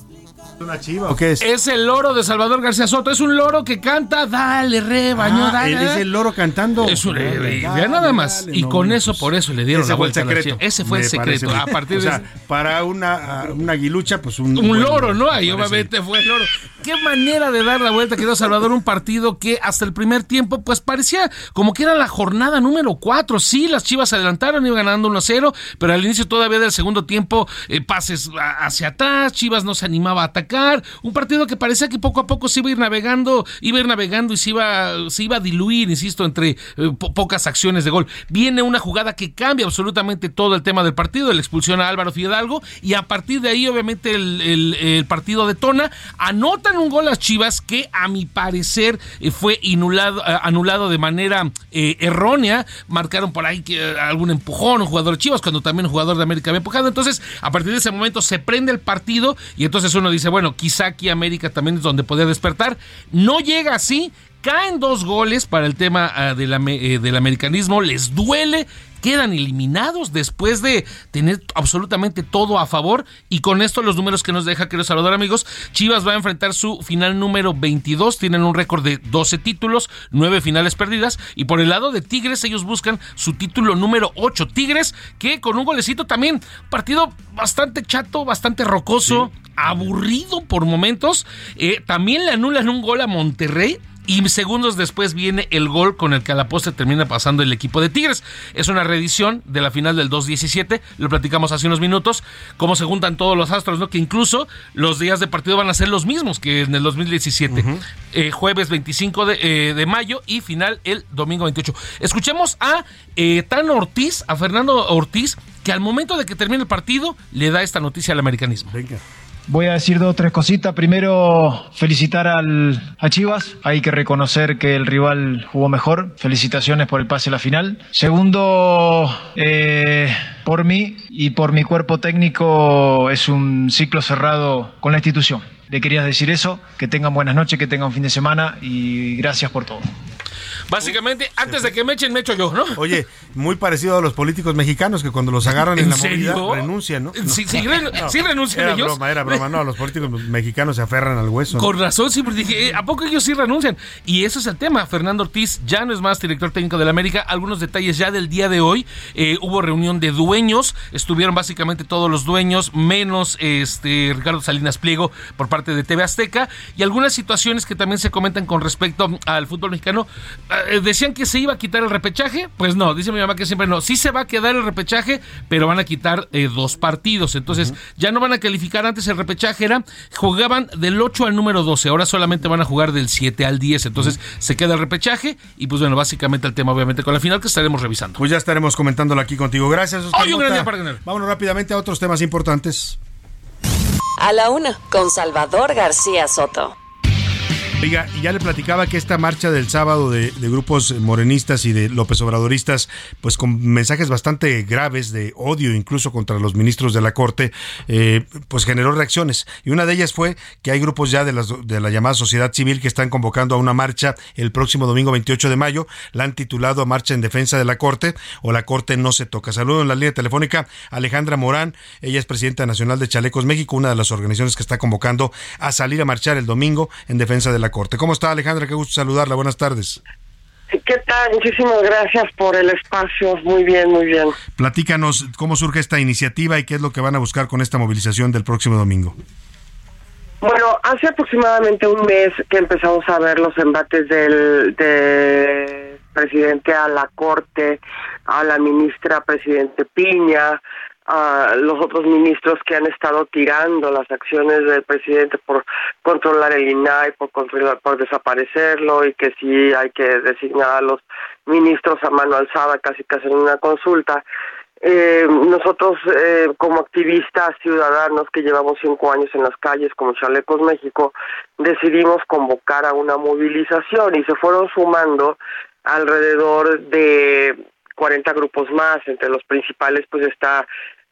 ¿Una chiva o qué es?
Es el loro de Salvador García Soto. Es un loro que canta, dale, rebaño,
Ah,
dale.
es el loro cantando.
Es un,
Dale,
eh,
dale,
nada más.
dale,
y
no,
con eso, por eso le dieron
Ese
la
fue el
vuelta a la
secreto.
Ese fue el secreto.
parece
A partir
O
de
sea, para una, una aguilucha, pues un.
un
buen-
loro, ¿no? Ahí obviamente fue el loro. Qué manera de dar la vuelta, querido Salvador, un partido que hasta el primer tiempo, pues parecía como que era la jornada número 4. Sí, las Chivas se adelantaron, iban ganando 1-0, pero al inicio todavía del segundo tiempo, eh, pases hacia atrás, Chivas no se animaba a atacar. Un partido que parecía que poco a poco se iba a ir navegando, iba a ir navegando y se iba, se iba a diluir, insisto, entre eh, po- pocas acciones de gol. Viene una jugada que cambia absolutamente todo el tema del partido, la expulsión a Álvaro Fidalgo, y a partir de ahí, obviamente, el, partido detona. Anotan un gol las Chivas que, a mi parecer, eh, fue eh, anulado de manera errónea. Marcaron por ahí algún empujón, un jugador de Chivas, cuando también un jugador de América había empujado. Entonces, a partir de ese momento se prende el partido y entonces uno dice, bueno, quizá aquí América también es donde podía despertar. No llega así. Caen dos goles para el tema ah, eh, del americanismo. Les duele. Quedan eliminados después de tener absolutamente todo a favor. Y con esto los números que nos deja, quiero saludar amigos. Chivas va a enfrentar su final número 22. Tienen un récord de 12 títulos, 9 finales perdidas. Y por el lado de Tigres, ellos buscan su título número 8. Tigres que con un golecito también, partido bastante chato, bastante rocoso, aburrido por momentos. Eh, también le anulan un gol a Monterrey. Y segundos después viene el gol con el que a la postre termina pasando el equipo de Tigres. Es una reedición de la final del 2-17. Lo platicamos hace unos minutos. Cómo se juntan todos los astros, ¿no? Que incluso los días de partido van a ser los mismos que en el 2017. Eh, jueves 25 de, eh, de mayo y final el domingo 28. Escuchemos a eh, Tan Ortiz, a Fernando Ortiz, que al momento de que termine el partido le da esta noticia al americanismo.
Venga.
Voy a decir dos o tres cositas. Primero, felicitar al, a Chivas. Hay que reconocer que el rival jugó mejor. Felicitaciones por el pase a la final. Segundo, eh, por mí y por mi cuerpo técnico es un ciclo cerrado con la institución. Le quería decir eso, que tengan buenas noches, que tengan un fin de semana y gracias por todo.
Básicamente, antes de que me echen, me echo yo, ¿no?
Oye, muy parecido a los políticos mexicanos que cuando los agarran en,
¿En
la
serio?
movida renuncian, ¿no?
Sí, sí, sí renuncian
era
ellos.
broma, era broma. No, los políticos mexicanos se aferran al hueso. ¿no?
Con razón, siempre dije, eh, ¿a poco ellos sí renuncian? Y eso es el tema. Fernando Ortiz ya no es más director técnico de la América. Algunos detalles ya del día de hoy. Eh, hubo reunión de dueños. Estuvieron básicamente todos los dueños, menos este Ricardo Salinas Pliego por parte de TV Azteca. Y algunas situaciones que también se comentan con respecto al fútbol mexicano. Eh, decían que se iba a quitar el repechaje. Pues no, dice mi mamá que siempre no. Sí se va a quedar el repechaje, pero van a quitar eh, dos partidos. Entonces, ya no van a calificar. Antes el repechaje era, jugaban del 8 al número 12. Ahora solamente van a jugar del 7 al 10. Entonces, se queda el repechaje. Y pues bueno, básicamente el tema, obviamente, con la final que estaremos revisando.
Pues ya estaremos comentándolo aquí contigo. Gracias, Oscar
Hoy un gran día para ganar.
Vámonos rápidamente a otros temas importantes.
A la una, con Salvador García Soto.
Oiga, ya le platicaba que esta marcha del sábado de, grupos morenistas y de López Obradoristas, pues con mensajes bastante graves de odio incluso contra los ministros de la Corte, eh, pues generó reacciones. Y una de ellas fue que hay grupos ya de, las, de la llamada sociedad civil que están convocando a una marcha el próximo domingo 28 de mayo. La han titulado Marcha en Defensa de la Corte o La Corte no se toca. Saludo en la línea telefónica Alejandra Morán. Ella es presidenta nacional de Chalecos México, una de las organizaciones que está convocando a salir a marchar el domingo en defensa de la Corte. ¿Cómo está Alejandra? Qué gusto saludarla. Buenas tardes.
¿Qué tal? Muchísimas gracias por el espacio. Muy bien, muy bien.
Platícanos cómo surge esta iniciativa y qué es lo que van a buscar con esta movilización del próximo domingo.
Bueno, hace aproximadamente un mes que empezamos a ver los embates del, del presidente a la corte, a la ministra presidente Piña, a los otros ministros que han estado tirando las acciones del presidente por controlar el INAI, por controlar, por desaparecerlo y que sí hay que designar a los ministros a mano alzada casi casi en una consulta. Eh, nosotros eh, como activistas ciudadanos que llevamos cinco años en las calles como Chalecos México decidimos convocar a una movilización y se fueron sumando alrededor de 40 grupos más, entre los principales pues está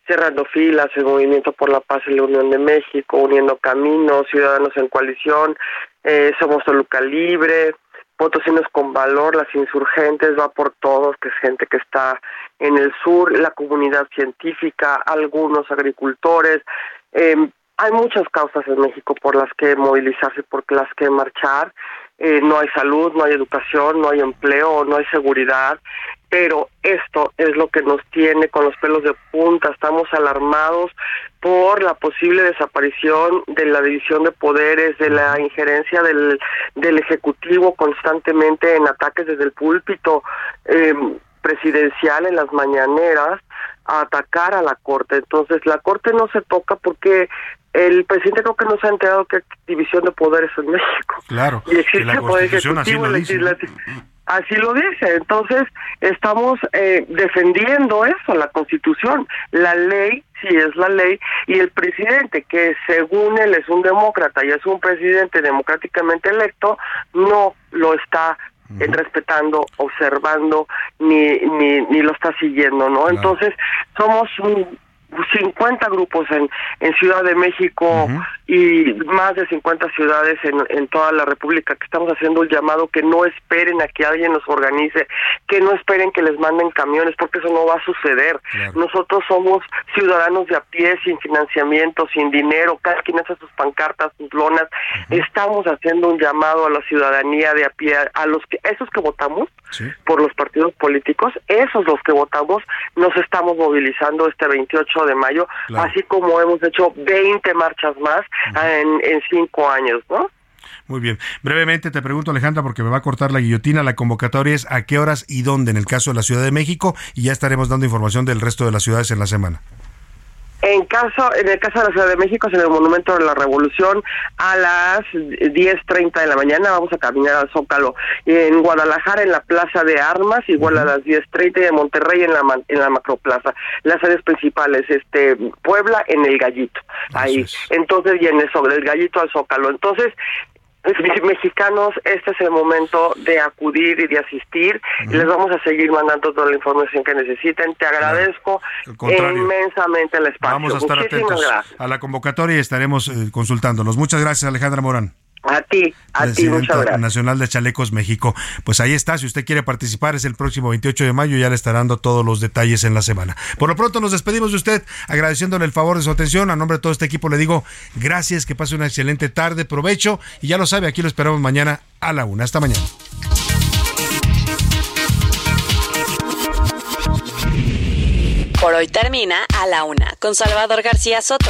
cerrando filas, el Movimiento por la Paz y la Unión de México, Uniendo Caminos, Ciudadanos en Coalición, eh, Somos Toluca Libre, Potosinos con Valor, Las Insurgentes, Va por Todos, que es gente que está en el sur, la comunidad científica, algunos agricultores. Eh, hay muchas causas en México por las que movilizarse, por las que marchar. Eh, no hay salud, no hay educación, no hay empleo, no hay seguridad, pero esto es lo que nos tiene con los pelos de punta. Estamos alarmados por la posible desaparición de la división de poderes, de la injerencia del, del Ejecutivo constantemente en ataques desde el púlpito eh, presidencial en las mañaneras a atacar a la Corte. Entonces, la Corte no se toca porque el presidente creo que no se ha enterado que hay división de poderes en México.
Claro,
Y existe
la
poder
Constitución así
ejecutivo,
lo dice.
legislativo. Así lo dice. Entonces, estamos eh, defendiendo eso, la Constitución. La ley, sí es la ley, y el presidente, que según él es un demócrata y es un presidente democráticamente electo, no lo está eh, respetando, observando, ni, ni, ni lo está siguiendo, ¿no? Entonces, somos un 50 grupos en, en Ciudad de México y más de 50 ciudades en, en toda la República que estamos haciendo un llamado que no esperen a que alguien nos organice, que no esperen que les manden camiones, porque eso no va a suceder. Nosotros somos ciudadanos de a pie, sin financiamiento, sin dinero, cada quien hace sus pancartas, sus lonas. Estamos haciendo un llamado a la ciudadanía de a pie, a los que, esos que votamos por los partidos políticos, esos los que votamos, nos estamos movilizando este 28 de mayo,
Claro.
así como hemos hecho 20 marchas más en, en cinco años, ¿no?
Muy bien. Brevemente te pregunto, Alejandra, porque me va a cortar la guillotina. La convocatoria es a qué horas y dónde en el caso de la Ciudad de México y ya estaremos dando información del resto de las ciudades en la semana.
En caso, en el caso de la Ciudad de México, es en el Monumento de la Revolución, a las 10.30 de la mañana vamos a caminar al Zócalo. En Guadalajara, en la Plaza de Armas, igual a las 10.30, y en Monterrey, en la, en la Macroplaza. Las áreas principales, este Puebla, en el Gallito, ahí. Entonces, y en eso, del Gallito al Zócalo. Entonces, mexicanos, este es el momento de acudir y de asistir. Y les vamos a seguir mandando toda la información que necesiten. Te agradezco inmensamente el espacio.
Vamos a estar
Muchísimas
atentos
gracias.
a la convocatoria y estaremos eh, consultándolos. Muchas gracias, Alejandra Morán.
A ti, a ti, muchas
Presidenta
gracias.
Nacional de Chalecos México. Pues ahí está, si usted quiere participar es el próximo 28 de mayo, ya le estarán dando todos los detalles en la semana. Por lo pronto nos despedimos de usted agradeciéndole el favor de su atención. A nombre de todo este equipo le digo gracias, que pase una excelente tarde, provecho y ya lo sabe, aquí lo esperamos mañana a la una. Hasta mañana.
Por hoy termina a la una con Salvador García Soto.